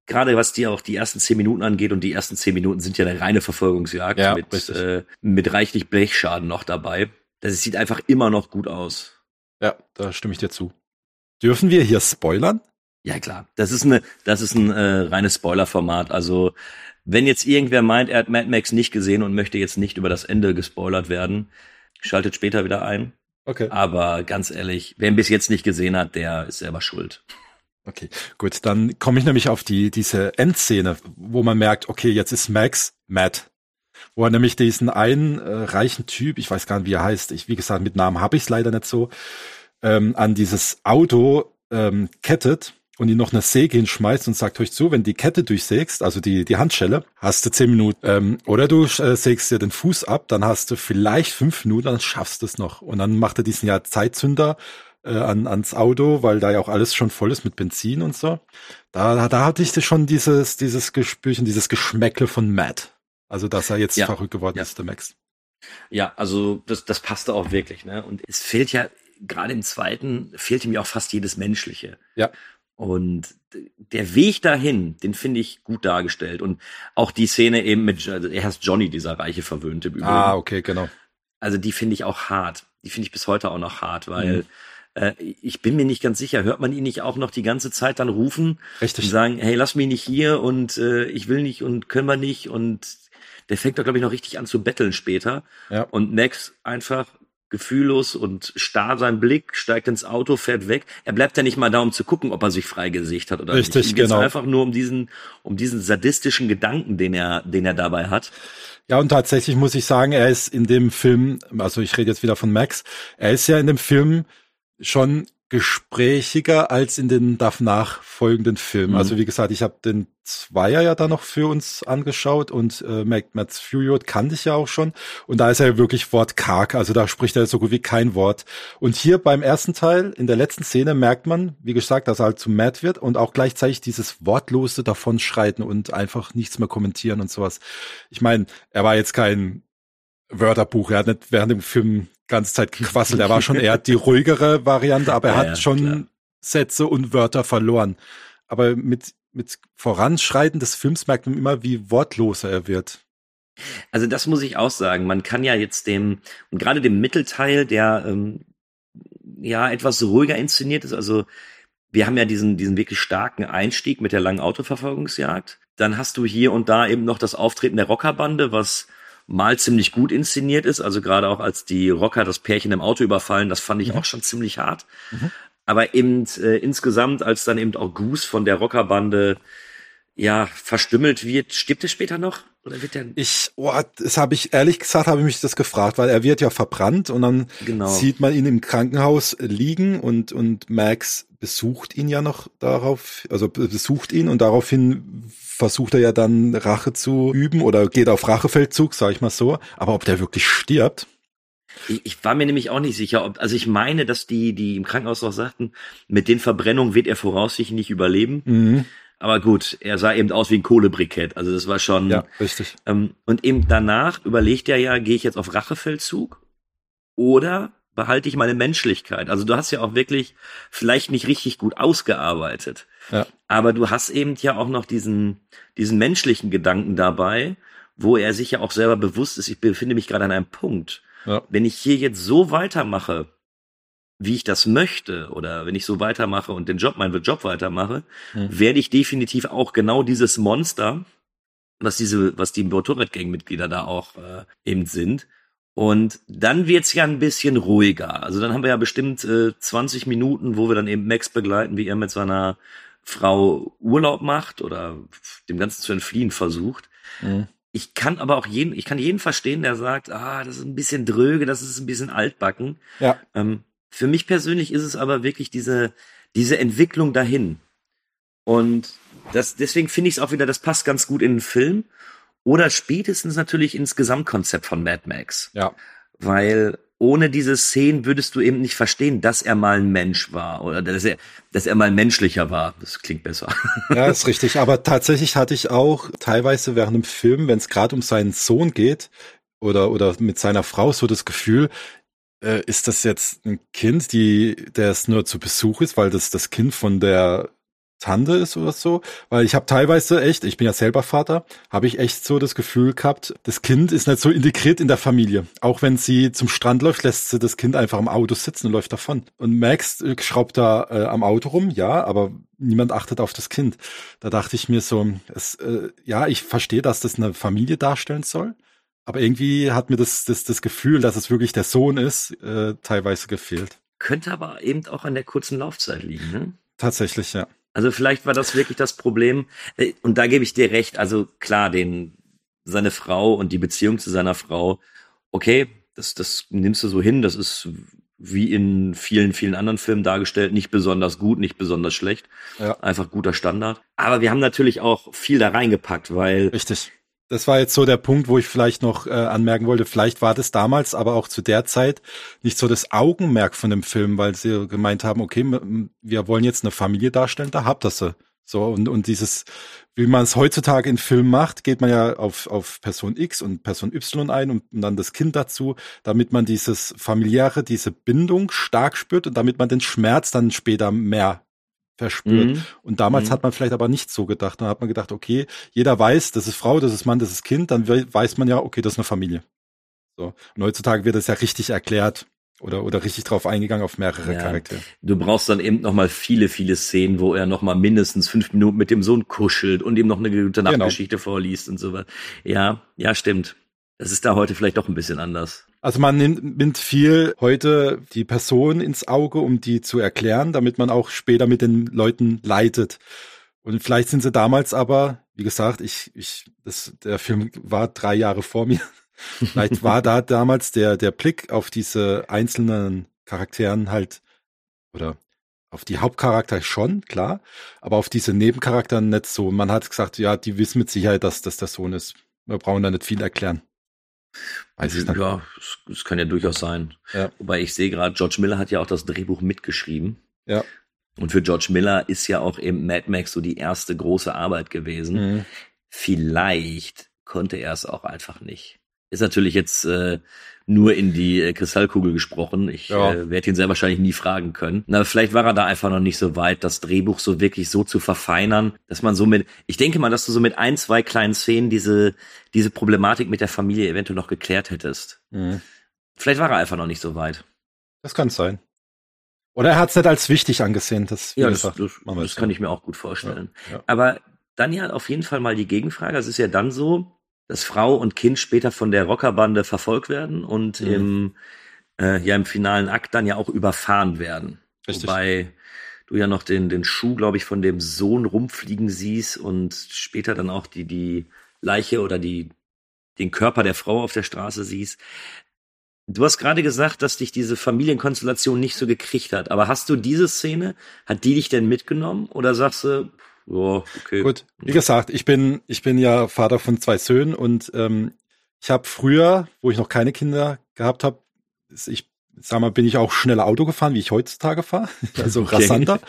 gerade was die auch die ersten zehn Minuten angeht, und die ersten zehn Minuten sind ja eine reine Verfolgungsjagd Ja, mit, äh, mit reichlich Blechschaden noch dabei. Das sieht einfach immer noch gut aus. Ja, da stimme ich dir zu. Dürfen wir hier spoilern? Ja, klar. Das ist eine, das ist ein äh, reines Spoiler-Format. Also, wenn jetzt irgendwer meint, er hat Mad Max nicht gesehen und möchte jetzt nicht über das Ende gespoilert werden, schaltet später wieder ein. Okay. Aber ganz ehrlich, wer ihn bis jetzt nicht gesehen hat, der ist selber schuld. Okay, gut. Dann komme ich nämlich auf die diese Endszene, wo man merkt, okay, jetzt ist Max mad. wo er nämlich diesen einen äh, reichen Typ, ich weiß gar nicht, wie er heißt, ich, wie gesagt, mit Namen habe ich es leider nicht so, ähm, an dieses Auto ähm, kettet und ihn noch eine Säge hinschmeißt und sagt euch zu, wenn die Kette durchsägst, also die, die Handschelle, hast du zehn Minuten. Ähm, oder du äh, sägst dir den Fuß ab, dann hast du vielleicht fünf Minuten, dann schaffst du es noch. Und dann macht er diesen ja Zeitzünder äh, an, ans Auto, weil da ja auch alles schon voll ist mit Benzin und so. Da, da hatte ich schon dieses, dieses Gespürchen, dieses Geschmäckle von Matt. Also, dass er jetzt Ja. verrückt geworden Ja. ist, der Max. Ja, also das, das passte auch wirklich, ne? Und es fehlt ja, gerade im zweiten, fehlt ihm ja auch fast jedes Menschliche. Ja. Und der Weg dahin, den finde ich gut dargestellt. Und auch die Szene eben mit, also er heißt Johnny, dieser reiche Verwöhnte im Übrigen. Ah, okay, genau. Also die finde ich auch hart. Die finde ich bis heute auch noch hart, weil äh, ich bin mir nicht ganz sicher, hört man ihn nicht auch noch die ganze Zeit dann rufen Richtig. und sagen, hey, lass mich nicht hier und äh, ich will nicht und können wir nicht und der fängt doch, glaube ich, noch richtig an zu betteln später. Ja. Und Max einfach gefühllos und starr sein Blick, steigt ins Auto, fährt weg. Er bleibt ja nicht mal da, um zu gucken, ob er sich freigesicht hat oder Richtig, nicht. Ihm geht's genau. einfach nur um diesen, um diesen sadistischen Gedanken, den er, den er dabei hat. Ja, und tatsächlich muss ich sagen, er ist in dem Film, also ich rede jetzt wieder von Max, er ist ja in dem Film schon gesprächiger als in den danach folgenden Filmen. Mhm. Also wie gesagt, ich habe den Zweier ja da noch für uns angeschaut und äh, Matt Furiot kannte ich ja auch schon. Und da ist er ja wirklich wortkarg, also da spricht er so gut wie kein Wort. Und hier beim ersten Teil, in der letzten Szene, merkt man, wie gesagt, dass er halt zu Matt wird und auch gleichzeitig dieses wortlose Davonschreiten und einfach nichts mehr kommentieren und sowas. Ich meine, er war jetzt kein Wörterbuch, er hat nicht während dem Film ganze Zeit gequasselt, er war schon eher die ruhigere Variante, aber er Ja, hat schon klar. Sätze und Wörter verloren. Aber mit, mit Voranschreiten des Films merkt man immer, wie wortloser er wird. Also das muss ich auch sagen. Man kann ja jetzt dem, und gerade dem Mittelteil, der ähm, ja etwas ruhiger inszeniert ist, also wir haben ja diesen, diesen wirklich starken Einstieg mit der langen Autoverfolgungsjagd. Dann hast du hier und da eben noch das Auftreten der Rockerbande, was mal ziemlich gut inszeniert ist. Also gerade auch als die Rocker das Pärchen im Auto überfallen, das fand ich auch schon ziemlich hart. Aber eben äh, insgesamt, als dann eben auch Goose von der Rockerbande ja verstümmelt wird, stirbt er später noch? Oder wird er Ich, oh, das habe ich, ehrlich gesagt, habe ich mich das gefragt, weil er wird ja verbrannt und dann Genau. sieht man ihn im Krankenhaus liegen und, und Max besucht ihn ja noch darauf, also besucht ihn und daraufhin versucht er ja dann Rache zu üben oder geht auf Rachefeldzug, sag ich mal so. Aber ob der wirklich stirbt, Ich, ich war mir nämlich auch nicht sicher, ob, also ich meine, dass die, die im Krankenhaus auch sagten, mit den Verbrennungen wird er voraussichtlich nicht überleben. mhm. Aber gut, er sah eben aus wie ein Kohlebrikett. Also das war schon. ja, richtig. Ähm, und eben danach überlegt er ja, gehe ich jetzt auf Rachefeldzug oder behalte ich meine Menschlichkeit? Also du hast ja auch wirklich vielleicht nicht richtig gut ausgearbeitet. Ja. Aber du hast eben ja auch noch diesen, diesen menschlichen Gedanken dabei, wo er sich ja auch selber bewusst ist, ich befinde mich gerade an einem Punkt. Ja. Wenn ich hier jetzt so weitermache, wie ich das möchte, oder wenn ich so weitermache und den Job, meinen Job weitermache, Hm. werde ich definitiv auch genau dieses Monster, was diese, was die Motorradgangmitglieder da auch äh, eben sind. Und dann wird's ja ein bisschen ruhiger. Also dann haben wir ja bestimmt äh, 20 Minuten, wo wir dann eben Max begleiten, wie er mit seiner Frau Urlaub macht oder dem Ganzen zu entfliehen versucht. Mhm. Ich kann aber auch jeden, ich kann jeden verstehen, der sagt, ah, das ist ein bisschen dröge, das ist ein bisschen altbacken. Ja, Ähm, für mich persönlich ist es aber wirklich diese, diese Entwicklung dahin. Und das, deswegen finde ich es auch wieder, das passt ganz gut in den Film. Oder spätestens natürlich ins Gesamtkonzept von Mad Max. ja. Weil ohne diese Szenen würdest du eben nicht verstehen, dass er mal ein Mensch war oder dass er, dass er mal menschlicher war. Das klingt besser. Ja, ist richtig. Aber tatsächlich hatte ich auch teilweise während dem Film, wenn es gerade um seinen Sohn geht oder, oder mit seiner Frau, so das Gefühl, äh, ist das jetzt ein Kind, die, der es nur zu Besuch ist, weil das das Kind von der Tante ist oder so, weil ich habe teilweise echt, ich bin ja selber Vater, habe ich echt so das Gefühl gehabt, das Kind ist nicht so integriert in der Familie. Auch wenn sie zum Strand läuft, lässt sie das Kind einfach am Auto sitzen und läuft davon. Und Max äh, schraubt da äh, am Auto rum, ja, aber niemand achtet auf das Kind. Da dachte ich mir so, es, äh, ja, ich verstehe, dass das eine Familie darstellen soll, aber irgendwie hat mir das, das, das Gefühl, dass es wirklich der Sohn ist, äh, teilweise gefehlt. Könnte aber eben auch an der kurzen Laufzeit liegen. Ne? Tatsächlich, ja. Also vielleicht war das wirklich das Problem. Äh, Und da gebe ich dir recht. Also klar, den, seine Frau und die Beziehung zu seiner Frau, okay, das, das nimmst du so hin, das ist wie in vielen, vielen anderen Filmen dargestellt, nicht besonders gut, nicht besonders schlecht. Ja. Einfach guter Standard. Aber wir haben natürlich auch viel da reingepackt, weil. Richtig. Das war jetzt so der Punkt, wo ich vielleicht noch äh, anmerken wollte, vielleicht war das damals, aber auch zu der Zeit nicht so das Augenmerk von dem Film, weil sie gemeint haben, okay, wir wollen jetzt eine Familie darstellen, da habt ihr sie. So, und, und dieses, wie man es heutzutage in Filmen macht, geht man ja auf, auf Person X und Person Y ein und, und dann das Kind dazu, damit man dieses familiäre, diese Bindung stark spürt und damit man den Schmerz dann später mehr verspürt. Mhm. Und damals mhm. hat man vielleicht aber nicht so gedacht. Dann hat man gedacht, okay, jeder weiß, das ist Frau, das ist Mann, das ist Kind, dann weiß man ja, okay, das ist eine Familie. So. Und heutzutage wird es ja richtig erklärt oder, oder richtig drauf eingegangen auf mehrere ja, Charaktere. Du brauchst dann eben nochmal viele, viele Szenen, wo er nochmal mindestens fünf Minuten mit dem Sohn kuschelt und ihm noch eine gute genau. Nachtgeschichte genau. vorliest und so weiter. Ja, ja, stimmt. Das ist da heute vielleicht doch ein bisschen anders. Also man nimmt, nimmt viel heute die Person ins Auge, um die zu erklären, damit man auch später mit den Leuten leitet. Und vielleicht sind sie damals aber, wie gesagt, ich, ich, das, der Film war drei Jahre vor mir. vielleicht war da damals der, der Blick auf diese einzelnen Charakteren halt, oder auf die Hauptcharakter schon, klar, aber auf diese Nebencharakter nicht so. Man hat gesagt, ja, die wissen mit Sicherheit, dass das der Sohn ist. Wir brauchen da nicht viel erklären. Ich ja, es kann ja durchaus sein. Ja. Wobei ich sehe gerade, George Miller hat ja auch das Drehbuch mitgeschrieben. Ja. Und für George Miller ist ja auch eben Mad Max so die erste große Arbeit gewesen. Mhm. Vielleicht konnte er es auch einfach nicht. Ist natürlich jetzt äh, nur in die äh, Kristallkugel gesprochen. Ich ja. äh, werde ihn sehr wahrscheinlich nie fragen können. Na, vielleicht war er da einfach noch nicht so weit, das Drehbuch so wirklich so zu verfeinern, dass man so mit, ich denke mal, dass du so mit ein, zwei kleinen Szenen diese, diese Problematik mit der Familie eventuell noch geklärt hättest. Mhm. Vielleicht war er einfach noch nicht so weit. Das kann sein. Oder er hat es nicht als wichtig angesehen. Das, ja, das, das, das kann ich mir auch gut vorstellen. Ja, ja. Aber dann ja auf jeden Fall mal die Gegenfrage. Es ist ja dann so, dass Frau und Kind später von der Rockerbande verfolgt werden und mhm. im, äh, ja im finalen Akt dann ja auch überfahren werden. Richtig. Wobei du ja noch den, den Schuh, glaube ich, von dem Sohn rumfliegen siehst und später dann auch die, die Leiche oder die, den Körper der Frau auf der Straße siehst. Du hast gerade gesagt, dass dich diese Familienkonstellation nicht so gekriegt hat. Aber hast du diese Szene, hat die dich denn mitgenommen? Oder sagst du, ja, okay. Gut, wie gesagt, ich bin, ich bin ja Vater von zwei Söhnen und ähm, ich habe früher, wo ich noch keine Kinder gehabt habe, ich sag mal, bin ich auch schneller Auto gefahren, wie ich heutzutage fahre, also okay. rasanter.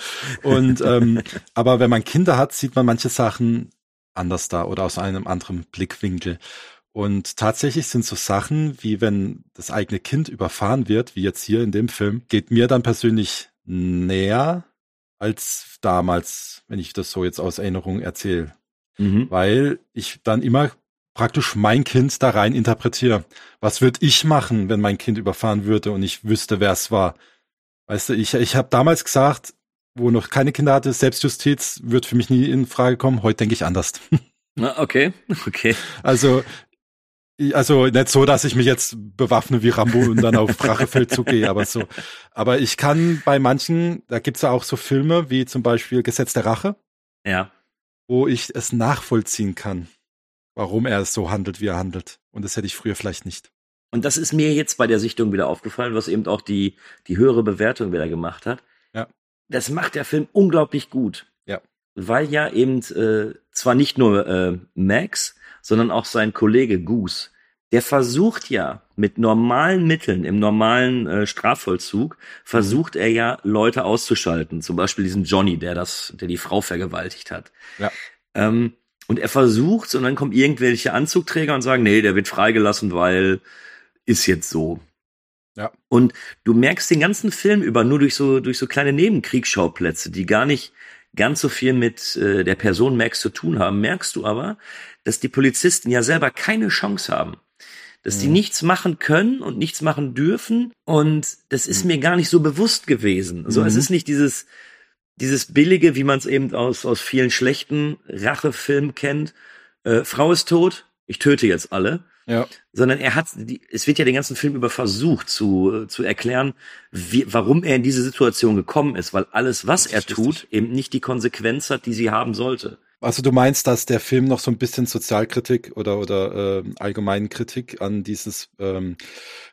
Und ähm, aber wenn man Kinder hat, sieht man manche Sachen anders da oder aus einem anderen Blickwinkel. Und tatsächlich sind so Sachen, wie wenn das eigene Kind überfahren wird, wie jetzt hier in dem Film, geht mir dann persönlich näher, als damals, wenn ich das so jetzt aus Erinnerung erzähle. Mhm. Weil ich dann immer praktisch mein Kind da rein interpretiere. Was würde ich machen, wenn mein Kind überfahren würde und ich wüsste, wer es war? Weißt du, ich, ich habe damals gesagt, wo noch keine Kinder hatte, Selbstjustiz wird für mich nie in Frage kommen. Heute denke ich anders. Okay, okay. Also also nicht so, dass ich mich jetzt bewaffne wie Rambo und dann auf Rachefeldzug gehe, aber so. Aber ich kann bei manchen, da gibt's ja auch so Filme wie zum Beispiel Gesetz der Rache. Ja. Wo ich es nachvollziehen kann, warum er es so handelt, wie er handelt. Und das hätte ich früher vielleicht nicht. Und das ist mir jetzt bei der Sichtung wieder aufgefallen, was eben auch die, die höhere Bewertung wieder gemacht hat. Ja. Das macht der Film unglaublich gut. Ja. Weil ja eben äh, zwar nicht nur äh, Max, sondern auch sein Kollege Goose, der versucht ja mit normalen Mitteln im normalen äh, Strafvollzug versucht er ja Leute auszuschalten, zum Beispiel diesen Johnny, der das, der die Frau vergewaltigt hat. Ja. Ähm, und er versucht und dann kommen irgendwelche Anzugträger und sagen, nee, der wird freigelassen, weil ist jetzt so. Ja. Und du merkst den ganzen Film über nur durch so durch so kleine Nebenkriegsschauplätze, die gar nicht ganz so viel mit äh, der Person Max zu tun haben, merkst du aber, dass die Polizisten ja selber keine Chance haben. Dass die mhm. nichts machen können und nichts machen dürfen. Und das ist mhm. mir gar nicht so bewusst gewesen. Also mhm. es ist nicht dieses, dieses billige, wie man es eben aus, aus vielen schlechten Rachefilmen kennt. Äh, Frau ist tot, ich töte jetzt alle. Ja. Sondern er hat, die, es wird ja den ganzen Film über versucht zu, zu erklären, wie, warum er in diese Situation gekommen ist, weil alles, was er tut, eben nicht die Konsequenz hat, die sie haben sollte. Also du meinst, dass der Film noch so ein bisschen Sozialkritik oder oder äh, allgemeinen Kritik an dieses ähm,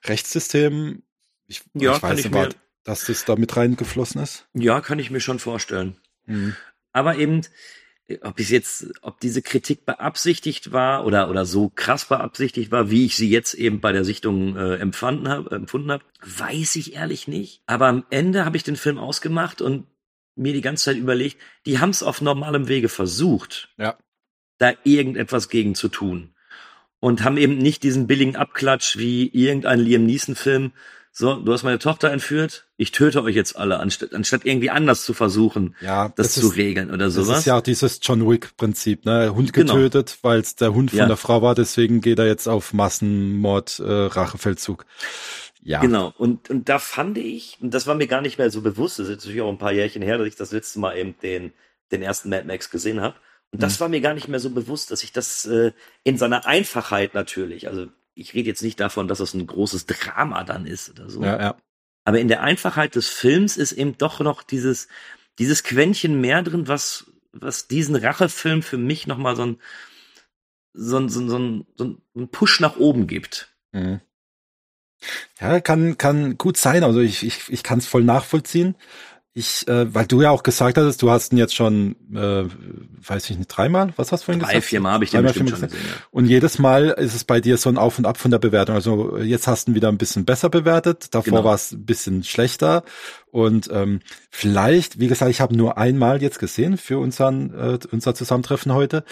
Rechtssystem, ich, Ja, ich weiß ich nicht, dass das da mit reingeflossen ist? Ja, kann ich mir schon vorstellen. Mhm. Aber eben, ob es jetzt, ob diese Kritik beabsichtigt war oder oder so krass beabsichtigt war, wie ich sie jetzt eben bei der Sichtung äh, empfanden habe, empfunden habe, weiß ich ehrlich nicht. Aber am Ende habe ich den Film ausgemacht und mir die ganze Zeit überlegt, die haben es auf normalem Wege versucht, Ja. da irgendetwas gegen zu tun und haben eben nicht diesen billigen Abklatsch wie irgendein Liam Neeson Film. So, du hast meine Tochter entführt, ich töte euch jetzt alle, anstatt, anstatt irgendwie anders zu versuchen, Ja, das, das zu ist- regeln oder Das sowas. ist ja auch dieses John Wick-Prinzip, ne? Hund Genau. getötet, weil es der Hund von Ja. der Frau war, deswegen geht er jetzt auf Massenmord, äh, Rachefeldzug. Ja. Genau. Und, und da fand ich, und das war mir gar nicht mehr so bewusst, das ist natürlich auch ein paar Jährchen her, dass ich das letzte Mal eben den, den ersten Mad Max gesehen habe. Und Mhm. das war mir gar nicht mehr so bewusst, dass ich das äh, in seiner Einfachheit natürlich, also ich rede jetzt nicht davon, dass das ein großes Drama dann ist oder so. Ja, ja. Aber in der Einfachheit des Films ist eben doch noch dieses, dieses Quäntchen mehr drin, was, was diesen Rachefilm für mich nochmal so ein, so ein, so ein, so ein, so ein Push nach oben gibt. Mhm. Ja, kann, kann gut sein. Also ich, ich, ich kann es voll nachvollziehen. Ich, äh, weil du ja auch gesagt hattest, du hast ihn jetzt schon, äh, weiß ich nicht, dreimal, was hast du vorhin Drei, gesagt? vier Mal habe ich den bestimmt viermal schon gesehen. Ja. Und jedes Mal ist es bei dir so ein Auf und Ab von der Bewertung. Also äh, jetzt hast du ihn wieder ein bisschen besser bewertet, davor Genau. war es ein bisschen schlechter. Und ähm, vielleicht, wie gesagt, ich habe nur einmal jetzt gesehen für unseren, äh, unser Zusammentreffen heute.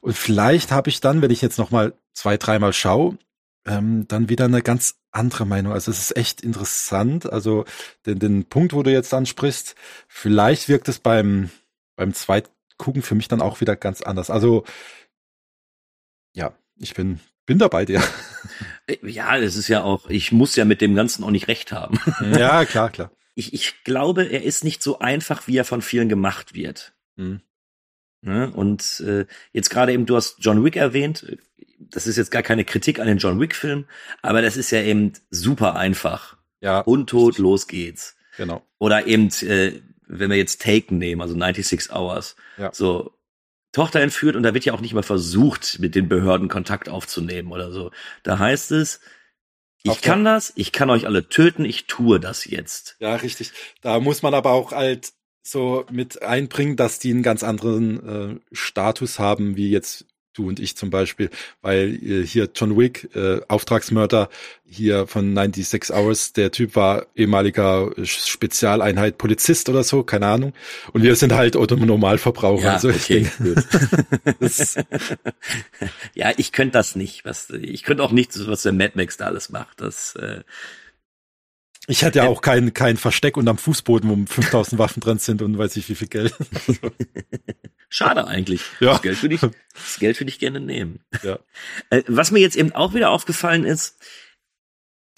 Und vielleicht habe ich dann, wenn ich jetzt noch mal zwei, dreimal schaue, ähm, dann wieder eine ganz andere Meinung. Also es ist echt interessant. Also den, den Punkt, wo du jetzt ansprichst, vielleicht wirkt es beim, beim Zweitgucken für mich dann auch wieder ganz anders. Also ja, ich bin, bin da bei dir. Ja, das ist ja auch, ich muss ja mit dem Ganzen auch nicht recht haben. ja, klar, klar. Ich, ich glaube, er ist nicht so einfach, wie er von vielen gemacht wird. Mhm. Ne? Und äh, jetzt gerade eben, du hast John Wick erwähnt. Das ist jetzt gar keine Kritik an den John Wick-Film, aber das ist ja eben super einfach. Ja, Untot, los geht's. Genau. Oder eben, äh, wenn wir jetzt Taken nehmen, also 96 Hours, Ja. so Tochter entführt und da wird ja auch nicht mal versucht, mit den Behörden Kontakt aufzunehmen oder so. Da heißt es, ich kann das, ich kann euch alle töten, ich tue das jetzt. Ja, richtig. Da muss man aber auch halt so mit einbringen, dass die einen ganz anderen äh, Status haben, wie jetzt du und ich zum Beispiel, weil äh, hier John Wick, äh, Auftragsmörder hier von 96 Hours, der Typ war ehemaliger Spezialeinheit Polizist oder so, keine Ahnung. Und wir sind halt Otto Normalverbraucher. also ich okay. Das- ja, ich könnte das nicht. Was, ich könnte auch nicht, was der Mad Max da alles macht. Das, äh, ich hätte ja auch kein, kein Versteck unterm Fußboden, wo 5000 Waffen drin sind und weiß ich wie viel Geld. schade eigentlich. Ja. Das Geld würde ich, das Geld würde ich gerne nehmen. Ja. Äh, was mir jetzt eben auch wieder aufgefallen ist,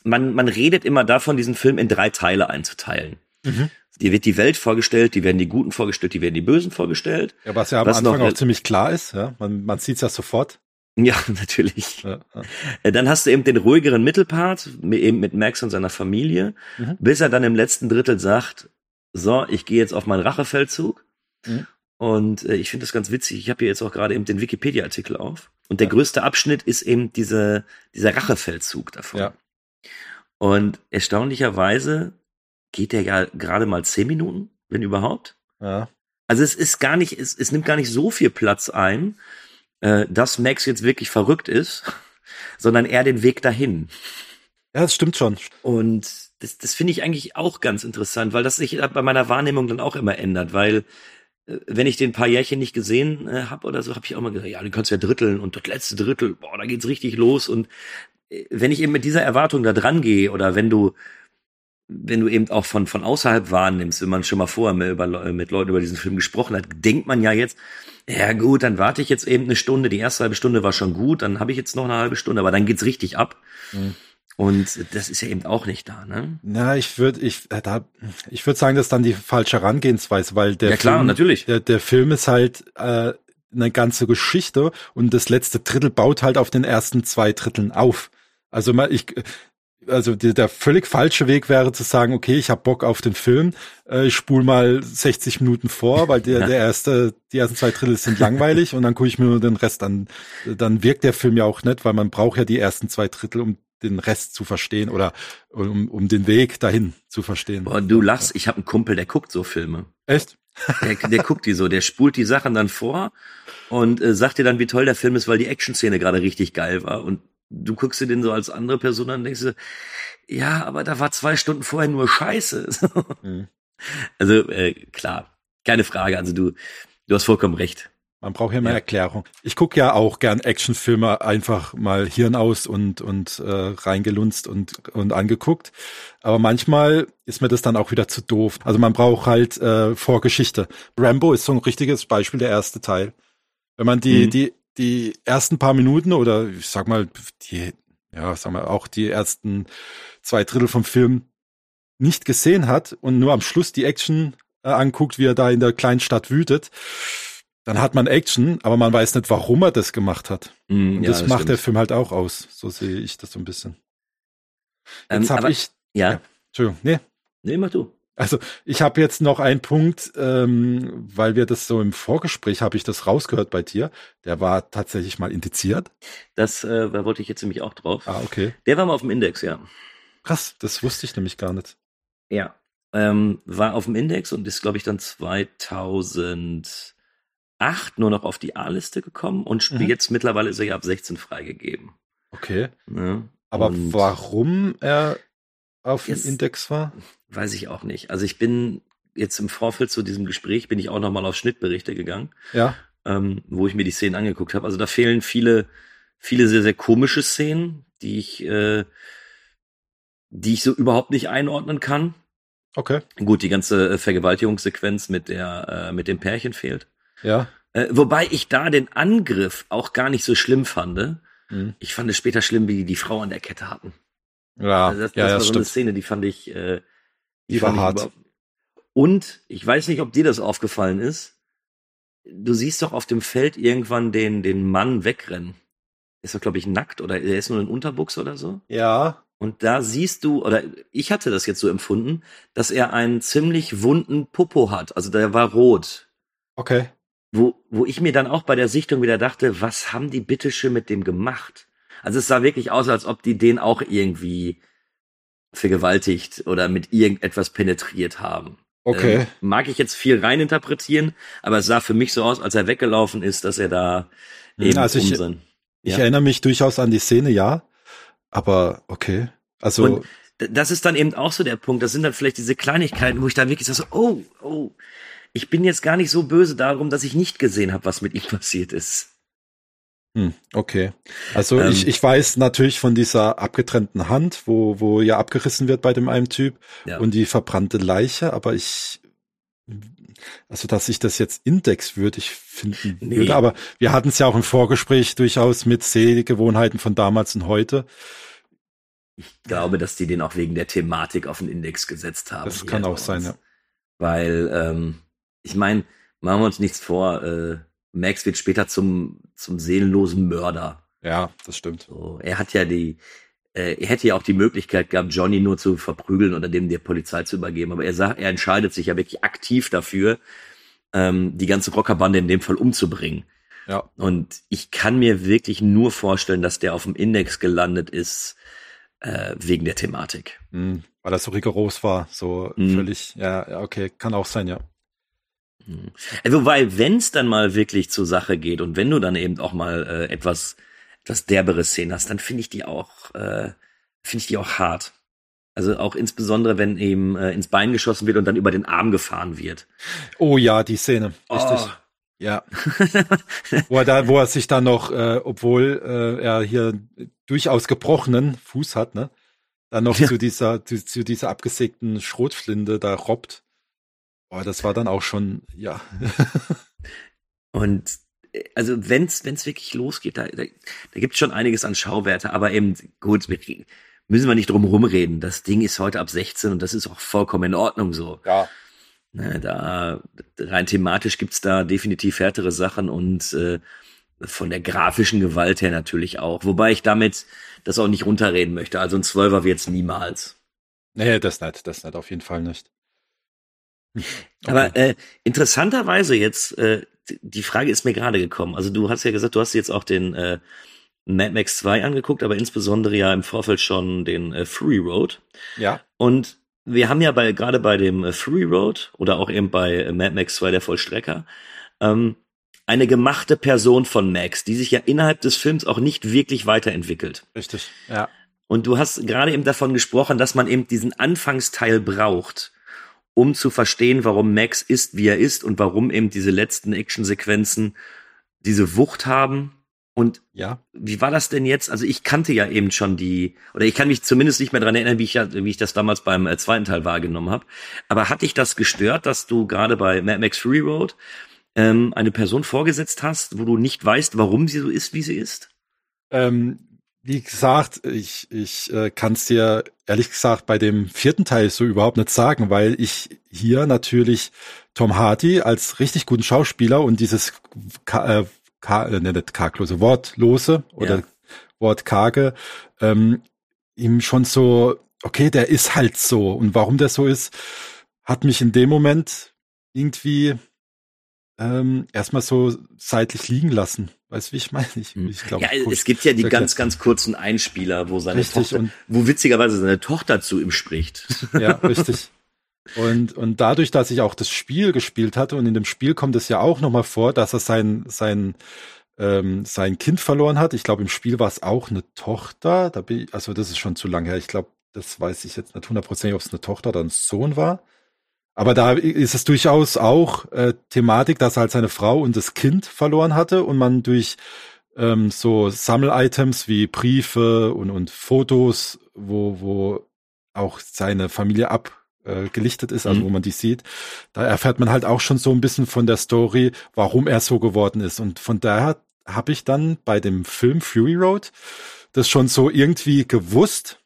man, man redet immer davon, diesen Film in drei Teile einzuteilen. Mhm. Dir wird die Welt vorgestellt, die werden die Guten vorgestellt, die werden die Bösen vorgestellt. Ja, was ja am Was noch- Anfang auch ziemlich klar ist, ja. Man, man sieht's ja sofort. Ja, natürlich. Ja, ja. Äh, Dann hast du eben den ruhigeren Mittelpart, mi- eben mit Max und seiner Familie, Mhm. bis er dann im letzten Drittel sagt, so, ich gehe jetzt auf meinen Rachefeldzug. Mhm. Und äh, ich finde das ganz witzig. Ich habe hier jetzt auch gerade eben den Wikipedia-Artikel auf. Und der Ja. größte Abschnitt ist eben diese, dieser Rachefeldzug davon. Ja. Und erstaunlicherweise geht der ja gerade mal zehn Minuten, wenn überhaupt. ja. Also es ist gar nicht, es, es nimmt gar nicht so viel Platz ein, äh, dass Max jetzt wirklich verrückt ist, sondern eher den Weg dahin. Ja, das stimmt schon. Und das, das finde ich eigentlich auch ganz interessant, weil das sich bei meiner Wahrnehmung dann auch immer ändert, weil äh, wenn ich den paar Jährchen nicht gesehen äh, habe oder so, habe ich auch immer gesagt, ja, du kannst ja dritteln und das letzte Drittel, boah, da geht's richtig los. Und äh, wenn ich eben mit dieser Erwartung da dran gehe oder wenn du wenn du eben auch von, von außerhalb wahrnimmst, wenn man schon mal vorher mit, über, Leu- mit Leuten über diesen Film gesprochen hat, denkt man ja jetzt, ja gut, dann warte ich jetzt eben eine Stunde, die erste halbe Stunde war schon gut, dann habe ich jetzt noch eine halbe Stunde, aber dann geht's richtig ab. Mhm. Und das ist ja eben auch nicht da, ne? Na, ich würde, ich, äh, da, ich würde sagen, das ist dann die falsche Herangehensweise, weil der Ja, klar, Film, natürlich. Der, der Film ist halt äh, eine ganze Geschichte und das letzte Drittel baut halt auf den ersten zwei Dritteln auf. Also mal, ich, also der, der völlig falsche Weg wäre zu sagen, okay, ich habe Bock auf den Film, äh, ich spul mal 60 Minuten vor, weil der, der erste, die ersten zwei Drittel sind langweilig und dann gucke ich mir nur den Rest an. Dann wirkt der Film ja auch nicht, weil man braucht ja die ersten zwei Drittel, um den Rest zu verstehen oder um, um den Weg dahin zu verstehen. Boah, du lachst, ich habe einen Kumpel, der guckt so Filme. Echt? Der, der guckt die so, der spult die Sachen dann vor und äh, sagt dir dann, wie toll der Film ist, weil die Action-Szene gerade richtig geil war. Und du guckst dir den so als andere Person an und denkst du, ja, aber da war zwei Stunden vorher nur Scheiße. Mhm. Also äh, klar, keine Frage. Also du, du hast vollkommen recht. Man braucht ja mehr ja. Erklärung. Ich gucke ja auch gern Actionfilme einfach mal Hirn aus und und äh, reingelunzt und und angeguckt. Aber manchmal ist mir das dann auch wieder zu doof. Also man braucht halt äh, Vorgeschichte. Rambo ist so ein richtiges Beispiel, der erste Teil. Wenn man die mhm. die die ersten paar Minuten oder ich sag mal die ja sag mal auch die ersten zwei Drittel vom Film nicht gesehen hat und nur am Schluss die Action äh, anguckt, wie er da in der kleinen Stadt wütet dann hat man Action, aber man weiß nicht, warum er das gemacht hat. Mm, und ja, das, das, macht stimmt. der Film halt auch aus. So sehe ich das so ein bisschen. Jetzt ähm, habe ich. Ja. ja. Entschuldigung, nee. Nee, mach du. Also ich habe jetzt noch einen Punkt, ähm, weil wir das so im Vorgespräch habe ich das rausgehört bei dir. Der war tatsächlich mal indiziert. Das äh, da wollte ich jetzt nämlich auch drauf. Ah, okay. Der war mal auf dem Index, ja. Krass, das wusste ich nämlich gar nicht. Ja, ähm, war auf dem Index und ist, glaube ich, dann 2000 8 nur noch auf die A-Liste gekommen und mhm. jetzt mittlerweile ist er ja ab 16 freigegeben. Okay. Ja, Aber warum er auf dem Index war? Weiß ich auch nicht. Also ich bin jetzt im Vorfeld zu diesem Gespräch bin ich auch nochmal auf Schnittberichte gegangen. Ja. Ähm, wo ich mir die Szenen angeguckt habe. Also da fehlen viele, viele sehr, sehr komische Szenen, die ich, äh, die ich so überhaupt nicht einordnen kann. Okay. Gut, die ganze äh, Vergewaltigungssequenz mit der, äh, mit dem Pärchen fehlt. Ja. Äh, wobei ich da den Angriff auch gar nicht so schlimm fand. Mhm. Ich fand es später schlimm, wie die die Frau an der Kette hatten. Ja, also das, ja, das war so stimmt. eine Szene, die fand ich, äh, die, war hart. Und ich weiß nicht, ob dir das aufgefallen ist. Du siehst doch auf dem Feld irgendwann den, den Mann wegrennen. Ist doch, glaube ich, nackt oder er ist nur in Unterbuchs oder so. Ja. Und da siehst du, oder ich hatte das jetzt so empfunden, dass er einen ziemlich wunden Popo hat. Also der war rot. Okay wo, wo ich mir dann auch bei der Sichtung wieder dachte, was haben die bitteschön mit dem gemacht? Also es sah wirklich aus, als ob die den auch irgendwie vergewaltigt oder mit irgendetwas penetriert haben. Okay. Ähm, mag ich jetzt viel reininterpretieren, aber es sah für mich so aus, als er weggelaufen ist, dass er da eben also ich. Ich ja. erinnere mich durchaus an die Szene, ja. Aber okay. Also. Und das ist dann eben auch so der Punkt. Das sind dann vielleicht diese Kleinigkeiten, wo ich da wirklich so, oh, oh, ich bin jetzt gar nicht so böse darum, dass ich nicht gesehen habe, was mit ihm passiert ist. Hm, okay. Also ähm, ich, ich weiß natürlich von dieser abgetrennten Hand, wo, wo ja abgerissen wird bei dem einen Typ ja. und die verbrannte Leiche, aber ich, also dass ich das jetzt indexwürdig finden nee. würde, aber wir hatten es ja auch im Vorgespräch durchaus mit Sehgewohnheiten von damals und heute. Ich glaube, dass die den auch wegen der Thematik auf den Index gesetzt haben. Das kann auch sein, ja. Weil ähm, ich meine, machen wir uns nichts vor, äh, Max wird später zum, zum seelenlosen Mörder. Ja, das stimmt. So, er hat ja die, äh, er hätte ja auch die Möglichkeit gehabt, Johnny nur zu verprügeln oder dem der Polizei zu übergeben. Aber er sagt, er entscheidet sich ja wirklich aktiv dafür, ähm, die ganze Rockerbande in dem Fall umzubringen. Ja. Und ich kann mir wirklich nur vorstellen, dass der auf dem Index gelandet ist, äh, wegen der Thematik. Mhm, weil das so rigoros war, so mhm. völlig, ja, okay, kann auch sein, ja. Mhm. Wobei, wenn es dann mal wirklich zur Sache geht und wenn du dann eben auch mal äh, etwas, etwas derbere Szenen hast, dann finde ich die auch, äh, finde ich die auch hart. Also auch insbesondere, wenn eben äh, ins Bein geschossen wird und dann über den Arm gefahren wird. Oh ja, die Szene. Richtig. Oh. Ja. wo er da, wo er sich dann noch, äh, obwohl äh, er hier durchaus gebrochenen Fuß hat, ne, dann noch ja. zu dieser, zu, zu dieser abgesägten Schrotflinte da robbt. Oh, das war dann auch schon, ja. Und äh, also wenn's wenn's wirklich losgeht, da, da, da gibt schon einiges an Schauwerte, aber eben gut, müssen wir nicht drum rumreden. Das Ding ist heute ab 16 und das ist auch vollkommen in Ordnung so. Ja. Ne, da rein thematisch gibt's da definitiv härtere Sachen und äh, von der grafischen Gewalt her natürlich auch. Wobei ich damit das auch nicht runterreden möchte. Also ein Zwölfer wird's niemals. Nee, das nicht, das nicht, auf jeden Fall nicht. Okay. Aber äh, interessanterweise jetzt, äh, die Frage ist mir gerade gekommen. Also du hast ja gesagt, du hast jetzt auch den äh, Mad Max 2 angeguckt, aber insbesondere ja im Vorfeld schon den äh, Fury Road. Ja. Und wir haben ja bei gerade bei dem äh, Fury Road oder auch eben bei äh, Mad Max 2 der Vollstrecker ähm, eine gemachte Person von Max, die sich ja innerhalb des Films auch nicht wirklich weiterentwickelt. Richtig, ja. Und du hast gerade eben davon gesprochen, dass man eben diesen Anfangsteil braucht, um zu verstehen, warum Max ist, wie er ist und warum eben diese letzten Actionsequenzen diese Wucht haben. Und ja. wie war das denn jetzt? Also ich kannte ja eben schon die, oder ich kann mich zumindest nicht mehr dran erinnern, wie ich, wie ich das damals beim äh, zweiten Teil wahrgenommen habe. Aber hat dich das gestört, dass du gerade bei Mad Max Fury Road ähm, eine Person vorgesetzt hast, wo du nicht weißt, warum sie so ist, wie sie ist? Ähm, wie gesagt, ich, ich äh, kann es dir ehrlich gesagt bei dem vierten Teil so überhaupt nicht sagen, weil ich hier natürlich Tom Hardy als richtig guten Schauspieler und dieses Ka äh, Ka äh, nicht karglose, wortlose oder ja. wortkarge ähm, ihm schon so, okay, der ist halt so und warum der so ist, hat mich in dem Moment irgendwie ähm, erstmal so seitlich liegen lassen. Weißt du, wie ich meine? Ich, hm. ich glaub, ja, es gibt ja die ganz, ganz kurzen Einspieler, wo seine richtig, Tochter, wo witzigerweise seine Tochter zu ihm spricht. Ja, richtig. Und, und dadurch, dass ich auch das Spiel gespielt hatte und in dem Spiel kommt es ja auch nochmal vor, dass er sein, sein, ähm, sein Kind verloren hat. Ich glaube, im Spiel war es auch eine Tochter. Da bin ich, also das ist schon zu lange her. Ich glaube, das weiß ich jetzt nicht hundertprozentig, ob es eine Tochter oder ein Sohn war. Aber da ist es durchaus auch äh, Thematik, dass er halt seine Frau und das Kind verloren hatte und man durch ähm, so Sammel-Items wie Briefe und, und Fotos, wo, wo auch seine Familie abgelichtet ist, also mhm. wo man die sieht, da erfährt man halt auch schon so ein bisschen von der Story, warum er so geworden ist. Und von daher habe ich dann bei dem Film Fury Road das schon so irgendwie gewusst,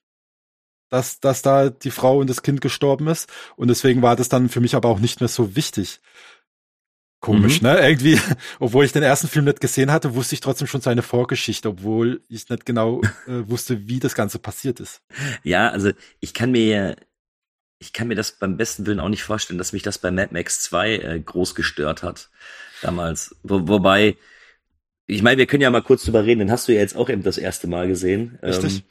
dass, dass da die Frau und das Kind gestorben ist. Und deswegen war das dann für mich aber auch nicht mehr so wichtig. Komisch, mhm. ne? Irgendwie, obwohl ich den ersten Film nicht gesehen hatte, wusste ich trotzdem schon seine Vorgeschichte, obwohl ich nicht genau äh, wusste, wie das Ganze passiert ist. Ja, also ich kann mir, ich kann mir das beim besten Willen auch nicht vorstellen, dass mich das bei Mad Max 2 äh, groß gestört hat damals. Wo, wobei, ich meine, wir können ja mal kurz drüber reden, den hast du ja jetzt auch eben das erste Mal gesehen. Richtig. Ähm,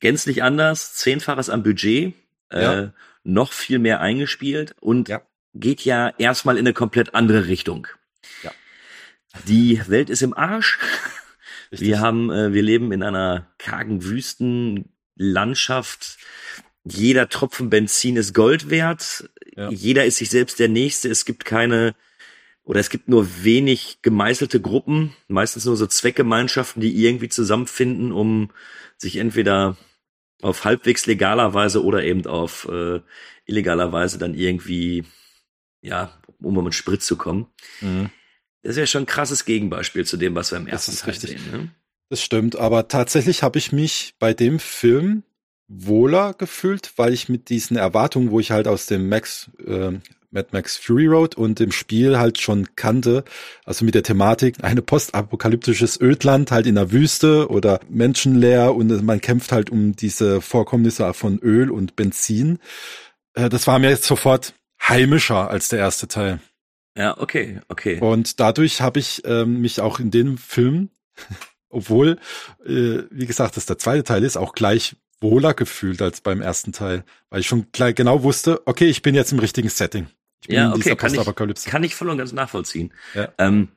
gänzlich anders, zehnfaches am Budget, äh, ja. äh, noch viel mehr eingespielt und ja. geht ja erstmal in eine komplett andere Richtung. Ja. Die Welt ist im Arsch. Richtig. Wir haben, äh, wir leben in einer kargen Wüstenlandschaft. Jeder Tropfen Benzin ist Gold wert. Jeder ist sich selbst der Nächste. Es gibt keine oder es gibt nur wenig gemeißelte Gruppen, meistens nur so Zweckgemeinschaften, die irgendwie zusammenfinden, um sich entweder auf halbwegs legaler Weise oder eben auf äh, illegaler Weise dann irgendwie, ja, um mit Sprit zu kommen. Mhm. Das ist ja schon ein krasses Gegenbeispiel zu dem, was wir im ersten das Teil richtig. sehen. Ne? Das stimmt, aber tatsächlich habe ich mich bei dem Film wohler gefühlt, weil ich mit diesen Erwartungen, wo ich halt aus dem Max äh, Mad Max Fury Road und im Spiel halt schon kannte. Also mit der Thematik, eine postapokalyptisches Ödland halt in der Wüste oder menschenleer und man kämpft halt um diese Vorkommnisse von Öl und Benzin. Äh, das war mir jetzt sofort heimischer als der erste Teil. Ja, okay, okay. Und dadurch habe ich ähm, mich auch in dem Film, obwohl, äh, wie gesagt, dass der zweite Teil ist, auch gleich wohler gefühlt als beim ersten Teil, weil ich schon gleich genau wusste, okay, ich bin jetzt im richtigen Setting ja, okay, kann ich, kann ich voll und ganz nachvollziehen. Ja. Ähm,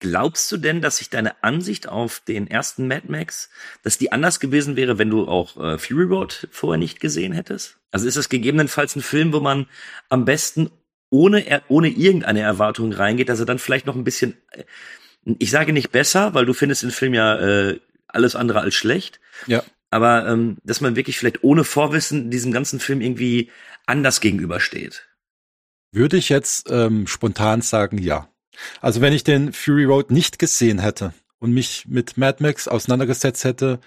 glaubst du denn, dass sich deine Ansicht auf den ersten Mad Max, dass die anders gewesen wäre, wenn du auch äh, Fury Road vorher nicht gesehen hättest? Also ist es gegebenenfalls ein Film, wo man am besten ohne, ohne irgendeine Erwartung reingeht, dass er dann vielleicht noch ein bisschen, äh, ich sage nicht besser, weil du findest den Film ja äh, alles andere als schlecht. Ja. Aber ähm, dass man wirklich vielleicht ohne Vorwissen diesem ganzen Film irgendwie anders gegenübersteht. Würde ich jetzt ähm, spontan sagen, ja. Also wenn ich den Fury Road nicht gesehen hätte und mich mit Mad Max auseinandergesetzt hätte,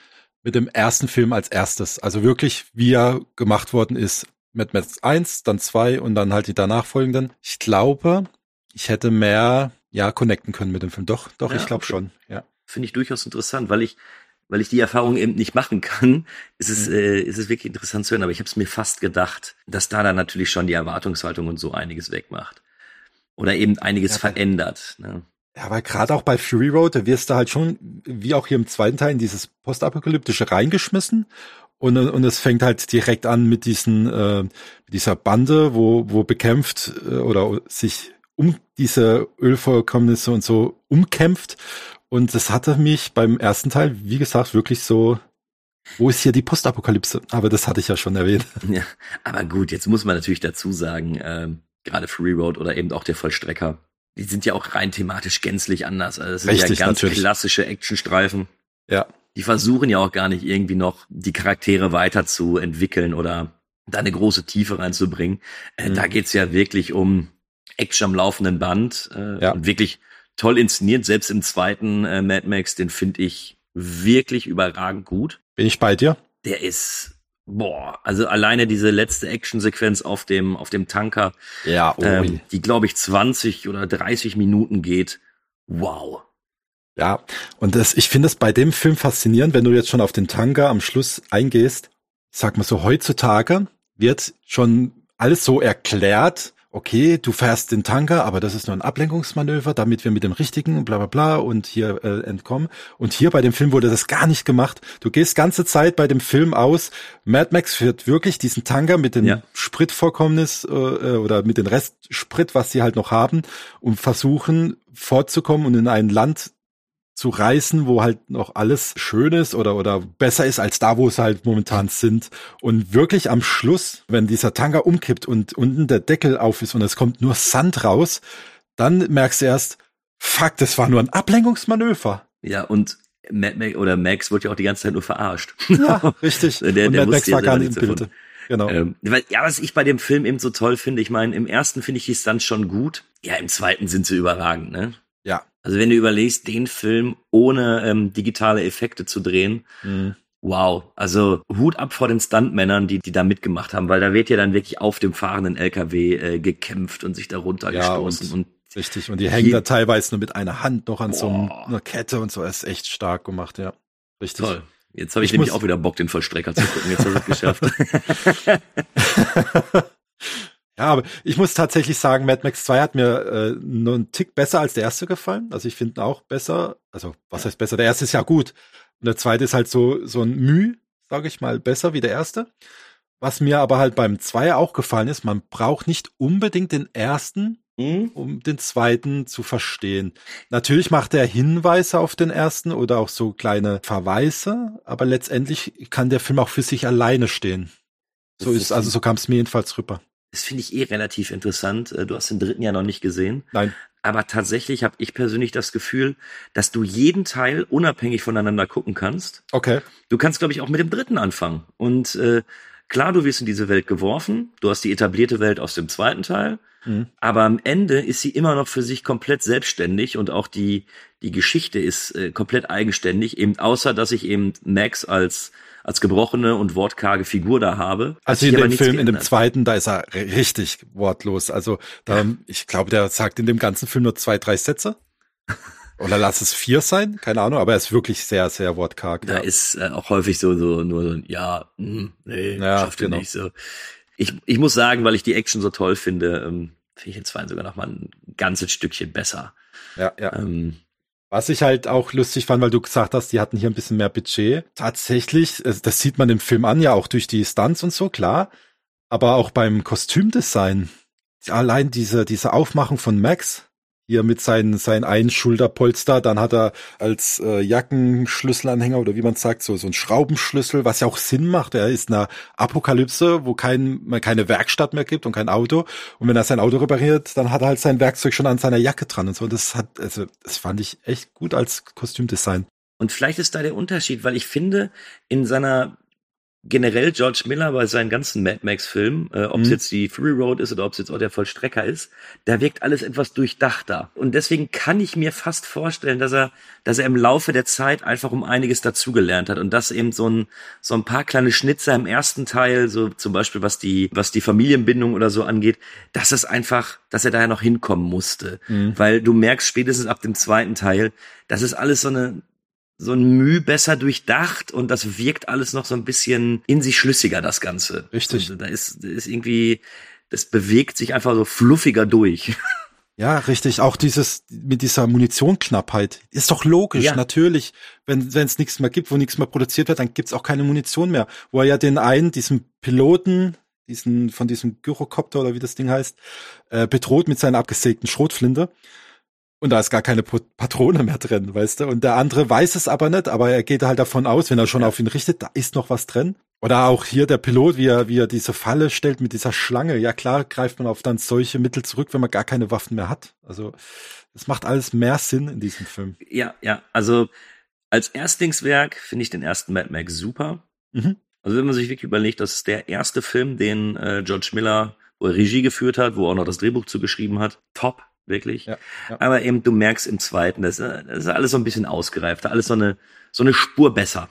mit dem ersten Film als erstes, also wirklich, wie er gemacht worden ist, Mad Max 1, dann 2 und dann halt die danach folgenden. Ich glaube, ich hätte mehr ja connecten können mit dem Film. Doch, doch, Ja, ich glaube okay. schon. Ja. Finde ich durchaus interessant, weil ich, weil ich die Erfahrung eben nicht machen kann, ist es, äh, ist es wirklich interessant zu hören. Aber ich habe es mir fast gedacht, dass da dann natürlich schon die Erwartungshaltung und so einiges wegmacht. Oder eben einiges Ja, verändert. Ne? Ja, weil gerade auch bei Fury Road, da wirst du halt schon, wie auch hier im zweiten Teil, in dieses Postapokalyptische reingeschmissen. Und, und es fängt halt direkt an mit diesen, äh, dieser Bande, wo, wo bekämpft äh, oder sich um diese Ölvorkommnisse und so umkämpft. Und das hatte mich beim ersten Teil, wie gesagt, wirklich so, wo ist hier die Postapokalypse? Aber das hatte ich ja schon erwähnt. Ja, aber gut, jetzt muss man natürlich dazu sagen, ähm, gerade Free Road oder eben auch der Vollstrecker, die sind ja auch rein thematisch gänzlich anders. Also das sind Richtig, ja ganz natürlich. klassische Actionstreifen. Ja. Die versuchen ja auch gar nicht irgendwie noch die Charaktere weiterzuentwickeln oder da eine große Tiefe reinzubringen. Äh, Mhm. Da geht's ja wirklich um Action am laufenden Band äh, Ja. und wirklich toll inszeniert. Selbst im zweiten äh, Mad Max, den finde ich wirklich überragend gut Bin ich bei dir? der ist boah, also alleine diese letzte Actionsequenz auf dem auf dem Tanker, Ja, oh, ähm, die glaube ich 20 oder 30 Minuten geht. Wow. Ja, und das, ich finde es bei dem Film faszinierend, wenn du jetzt schon auf den Tanker am Schluss eingehst. Sag mal so, heutzutage wird schon alles so erklärt. Okay, du fährst den Tanker, aber das ist nur ein Ablenkungsmanöver, damit wir mit dem richtigen bla bla bla und hier äh, entkommen. Und hier bei dem Film wurde das gar nicht gemacht. Du gehst ganze Zeit bei dem Film aus. Mad Max führt wirklich diesen Tanker mit dem Ja. Spritvorkommnis äh, äh, oder mit dem Restsprit, was sie halt noch haben, und versuchen fortzukommen und in ein Land zu reisen, wo halt noch alles schön ist oder, oder besser ist als da, wo es halt momentan sind. Und wirklich am Schluss, wenn dieser Tanker umkippt und unten der Deckel auf ist und es kommt nur Sand raus, dann merkst du erst, fuck, das war nur ein Ablenkungsmanöver. Ja, und Mad Max oder Max wird ja auch die ganze Zeit nur verarscht. Ja, richtig. Der- und der Mad Max war gar nicht im Bild. Genau. Ähm, weil, ja, was ich bei dem Film eben so toll finde, ich meine, im ersten finde ich die Stunts schon gut. Ja, im zweiten sind sie überragend, ne? Also wenn du überlegst, den Film ohne ähm, digitale Effekte zu drehen, Mhm. wow. Also Hut ab vor den Stuntmännern, die, die da mitgemacht haben, weil da wird ja dann wirklich auf dem fahrenden LKW äh, gekämpft und sich da runtergestoßen Ja, und, Richtig. Und die hängen Hier- da teilweise nur mit einer Hand noch an so Boah. einer Kette und so. Das ist echt stark gemacht, ja. Richtig. toll. Jetzt habe ich, Ich nämlich auch wieder Bock, den Vollstrecker zu gucken. Jetzt habe ich es geschafft. Ja, aber ich muss tatsächlich sagen, Mad Max 2 hat mir äh, nur einen Tick besser als der erste gefallen. Also ich finde ihn auch besser. Also was heißt besser? Der erste ist ja gut. Und der zweite ist halt so, so ein Müh, sage ich mal, besser wie der erste. Was mir aber halt beim Zweier auch gefallen ist, man braucht nicht unbedingt den ersten, Hm? um den zweiten zu verstehen. Natürlich macht er Hinweise auf den ersten oder auch so kleine Verweise, aber letztendlich kann der Film auch für sich alleine stehen. So ist, also so kam es mir jedenfalls rüber. Das finde ich eh relativ interessant. Äh, Du hast den dritten ja noch nicht gesehen. Nein. Aber tatsächlich habe ich persönlich das Gefühl, dass du jeden Teil unabhängig voneinander gucken kannst. Okay. Du kannst, glaube ich, auch mit dem dritten anfangen. Und äh, klar, du wirst in diese Welt geworfen. Du hast die etablierte Welt aus dem zweiten Teil. Mhm. Aber am Ende ist sie immer noch für sich komplett selbstständig und auch die, die Geschichte ist äh, komplett eigenständig, eben außer dass ich eben Max als, als gebrochene und wortkarge Figur da habe. Also in dem Film, in dem zweiten, da ist er ri- richtig wortlos. Also da, ich glaube, der sagt in dem ganzen Film nur zwei, drei Sätze. Oder lass es vier sein, keine Ahnung, aber er ist wirklich sehr, sehr wortkarg. Da ja. ist äh, auch häufig so, so nur so ein Ja, hm, nee, Ja, schafft er genau. nicht so. Ich, ich muss sagen, weil ich die Action so toll finde, ähm, finde ich den zweiten sogar noch mal ein ganzes Stückchen besser. ja, ja. Ähm, Was ich halt auch lustig fand, weil du gesagt hast, die hatten hier ein bisschen mehr Budget. Tatsächlich, das sieht man im Film an, ja auch durch die Stunts und so, klar. Aber auch beim Kostümdesign. Allein diese, diese Aufmachung von Max, hier mit seinen, seinen einen Schulterpolster, dann hat er als äh, Jackenschlüsselanhänger oder wie man sagt, so, so ein Schraubenschlüssel, was ja auch Sinn macht. Er ist in einer Apokalypse, wo kein, keine Werkstatt mehr gibt und kein Auto. Und wenn er sein Auto repariert, dann hat er halt sein Werkzeug schon an seiner Jacke dran und so. Und das hat, also, das fand ich echt gut als Kostümdesign. und vielleicht ist da der Unterschied, weil ich finde, in seiner generell George Miller bei seinen ganzen Mad Max-Filmen, äh, ob es Mhm. jetzt die Fury Road ist oder ob es jetzt auch der Vollstrecker ist, da wirkt alles etwas durchdachter. Und deswegen kann ich mir fast vorstellen, dass er, dass er im Laufe der Zeit einfach um einiges dazugelernt hat und dass eben so ein, so ein paar kleine Schnitzer im ersten Teil, so zum Beispiel was die, was die Familienbindung oder so angeht, dass es einfach, dass er da ja noch hinkommen musste. Weil du merkst spätestens ab dem zweiten Teil, das ist alles so eine, so ein Mühe besser durchdacht und das wirkt alles noch so ein bisschen in sich schlüssiger, das Ganze. Richtig. Und da ist, ist irgendwie, das bewegt sich einfach so fluffiger durch. Ja, richtig. Auch dieses mit dieser Munitionknappheit ist doch logisch, Ja. natürlich. Wenn wenn es nichts mehr gibt, wo nichts mehr produziert wird, dann gibt's auch keine Munition mehr. Wo er ja den einen, diesen Piloten, diesen von diesem Gyrocopter oder wie das Ding heißt, äh, bedroht mit seiner abgesägten Schrotflinte. Und da ist gar keine Patrone mehr drin, weißt du? Und der andere weiß es aber nicht, aber er geht halt davon aus, wenn er schon auf ihn richtet, da ist noch was drin. Oder auch hier der Pilot, wie er, wie er diese Falle stellt mit dieser Schlange. Ja klar, greift man auf dann solche Mittel zurück, wenn man gar keine Waffen mehr hat. Also es macht alles mehr Sinn in diesem Film. ja, ja, also als Erstlingswerk finde ich den ersten Mad Max super. Mhm. Also wenn man sich wirklich überlegt, das ist der erste Film, den äh, George Miller, er Regie geführt hat, wo er auch noch das Drehbuch zugeschrieben hat. Top, wirklich. Ja, ja. Aber eben, du merkst im zweiten, das, das ist alles so ein bisschen ausgereifter, alles so eine, so eine Spur besser.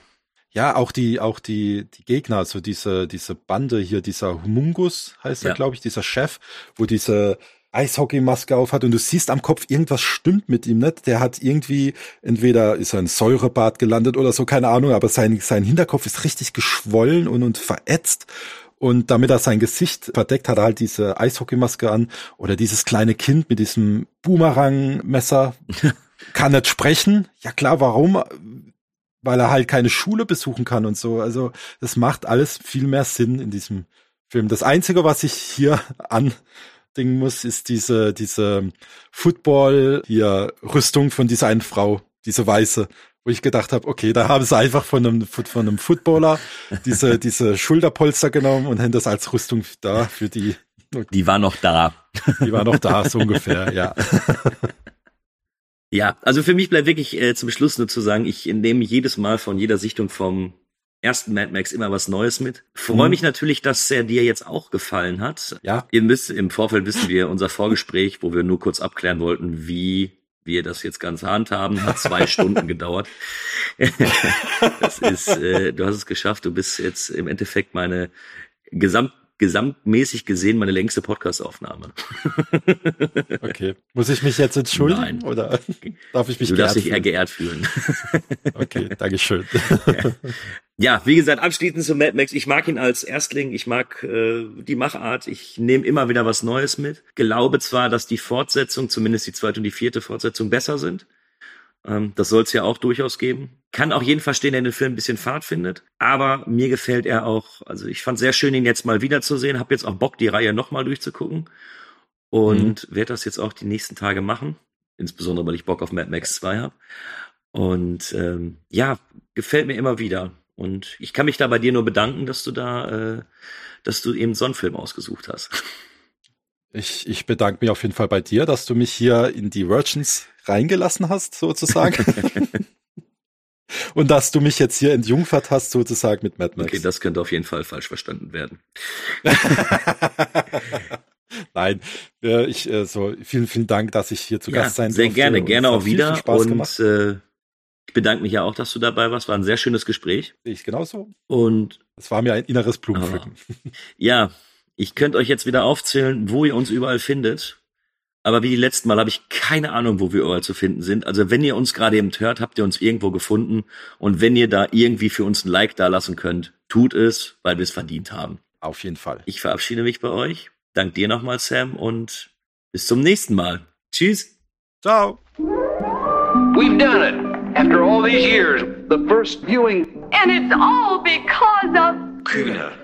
Ja, auch die, auch die, die Gegner, also diese, diese Bande hier, dieser Humungus heißt er, Ja. glaube ich, dieser Chef, wo diese Eishockeymaske auf hat und du siehst am Kopf, irgendwas stimmt mit ihm nicht. Der hat irgendwie, entweder ist er in Säurebad gelandet oder so, keine Ahnung, aber sein, sein Hinterkopf ist richtig geschwollen und, und verätzt. Und damit er sein Gesicht verdeckt, hat er halt diese Eishockeymaske an oder dieses kleine Kind mit diesem Boomerang-Messer. Kann nicht sprechen. Ja klar, warum? Weil er halt keine Schule besuchen kann und so. Also das macht alles viel mehr Sinn in diesem Film. Das Einzige, was ich hier andingen muss, ist diese, diese Football, hier Rüstung von dieser einen Frau, diese weiße, wo ich gedacht habe, okay, da haben sie einfach von einem, von einem Footballer diese, diese Schulterpolster genommen und haben das als Rüstung da für die, Die war noch da. die war noch da, so ungefähr, ja. Ja, also für mich bleibt wirklich äh, zum Schluss nur zu sagen, ich nehme jedes Mal von jeder Sichtung vom ersten Mad Max immer was Neues mit. Freue Mhm. mich natürlich, dass er dir jetzt auch gefallen hat. Ja. Ihr müsst, im Vorfeld wissen wir, unser Vorgespräch, wo wir nur kurz abklären wollten, wie wir das jetzt ganz handhaben, hat zwei Stunden gedauert. das ist, äh, du hast es geschafft, du bist jetzt im Endeffekt meine gesamt gesamtmäßig gesehen meine längste Podcast-Aufnahme. Okay. Muss ich mich jetzt entschuldigen Nein. oder darf ich mich Du darfst dich eher geehrt fühlen. Okay, Dankeschön. Ja, wie gesagt, abschließend zu Mad Max. Ich mag ihn als Erstling, ich mag äh, die Machart, ich nehme immer wieder was Neues mit. Glaube zwar, dass die Fortsetzung, zumindest die zweite und die vierte Fortsetzung, besser sind. Ähm, das soll es ja auch durchaus geben. Kann auch jeden verstehen, der den Film ein bisschen Fahrt findet. Aber mir gefällt er auch, also ich fand sehr schön, ihn jetzt mal wiederzusehen. Hab jetzt auch Bock, die Reihe nochmal durchzugucken. Und werde das jetzt auch die nächsten Tage machen. Insbesondere, weil ich Bock auf Mad Max 2 habe. Und ähm, ja, gefällt mir immer wieder. Und ich kann mich da bei dir nur bedanken, dass du da, äh, dass du eben so einen Film ausgesucht hast. Ich, ich bedanke mich auf jeden Fall bei dir, dass du mich hier in die Virgins reingelassen hast, sozusagen. Und dass du mich jetzt hier entjungfert hast, sozusagen mit Mad Max. Okay, das könnte auf jeden Fall falsch verstanden werden. Nein, äh, ich, äh, so, vielen, vielen Dank, dass ich hier zu Ja, Gast sein sehr durfte. gerne, Und gerne hat auch wieder. Spaß und gemacht. äh, ich bedanke mich ja auch, dass du dabei warst. War ein sehr schönes Gespräch. Sehe ich genauso. Und Es war mir ein inneres Blumenpflücken. ja, ich könnte euch jetzt wieder aufzählen, wo ihr uns überall findet. Aber wie die letzten Mal habe ich keine Ahnung, wo wir überall zu finden sind. Also wenn ihr uns gerade eben hört, habt ihr uns irgendwo gefunden. Und wenn ihr da irgendwie für uns ein Like da lassen könnt, tut es, weil wir es verdient haben. Auf jeden Fall. Ich verabschiede mich bei euch. Dank dir nochmal, Sam, und bis zum nächsten Mal. Tschüss. Ciao. We've done it. After all these years, the first viewing And it's all because of Kühne.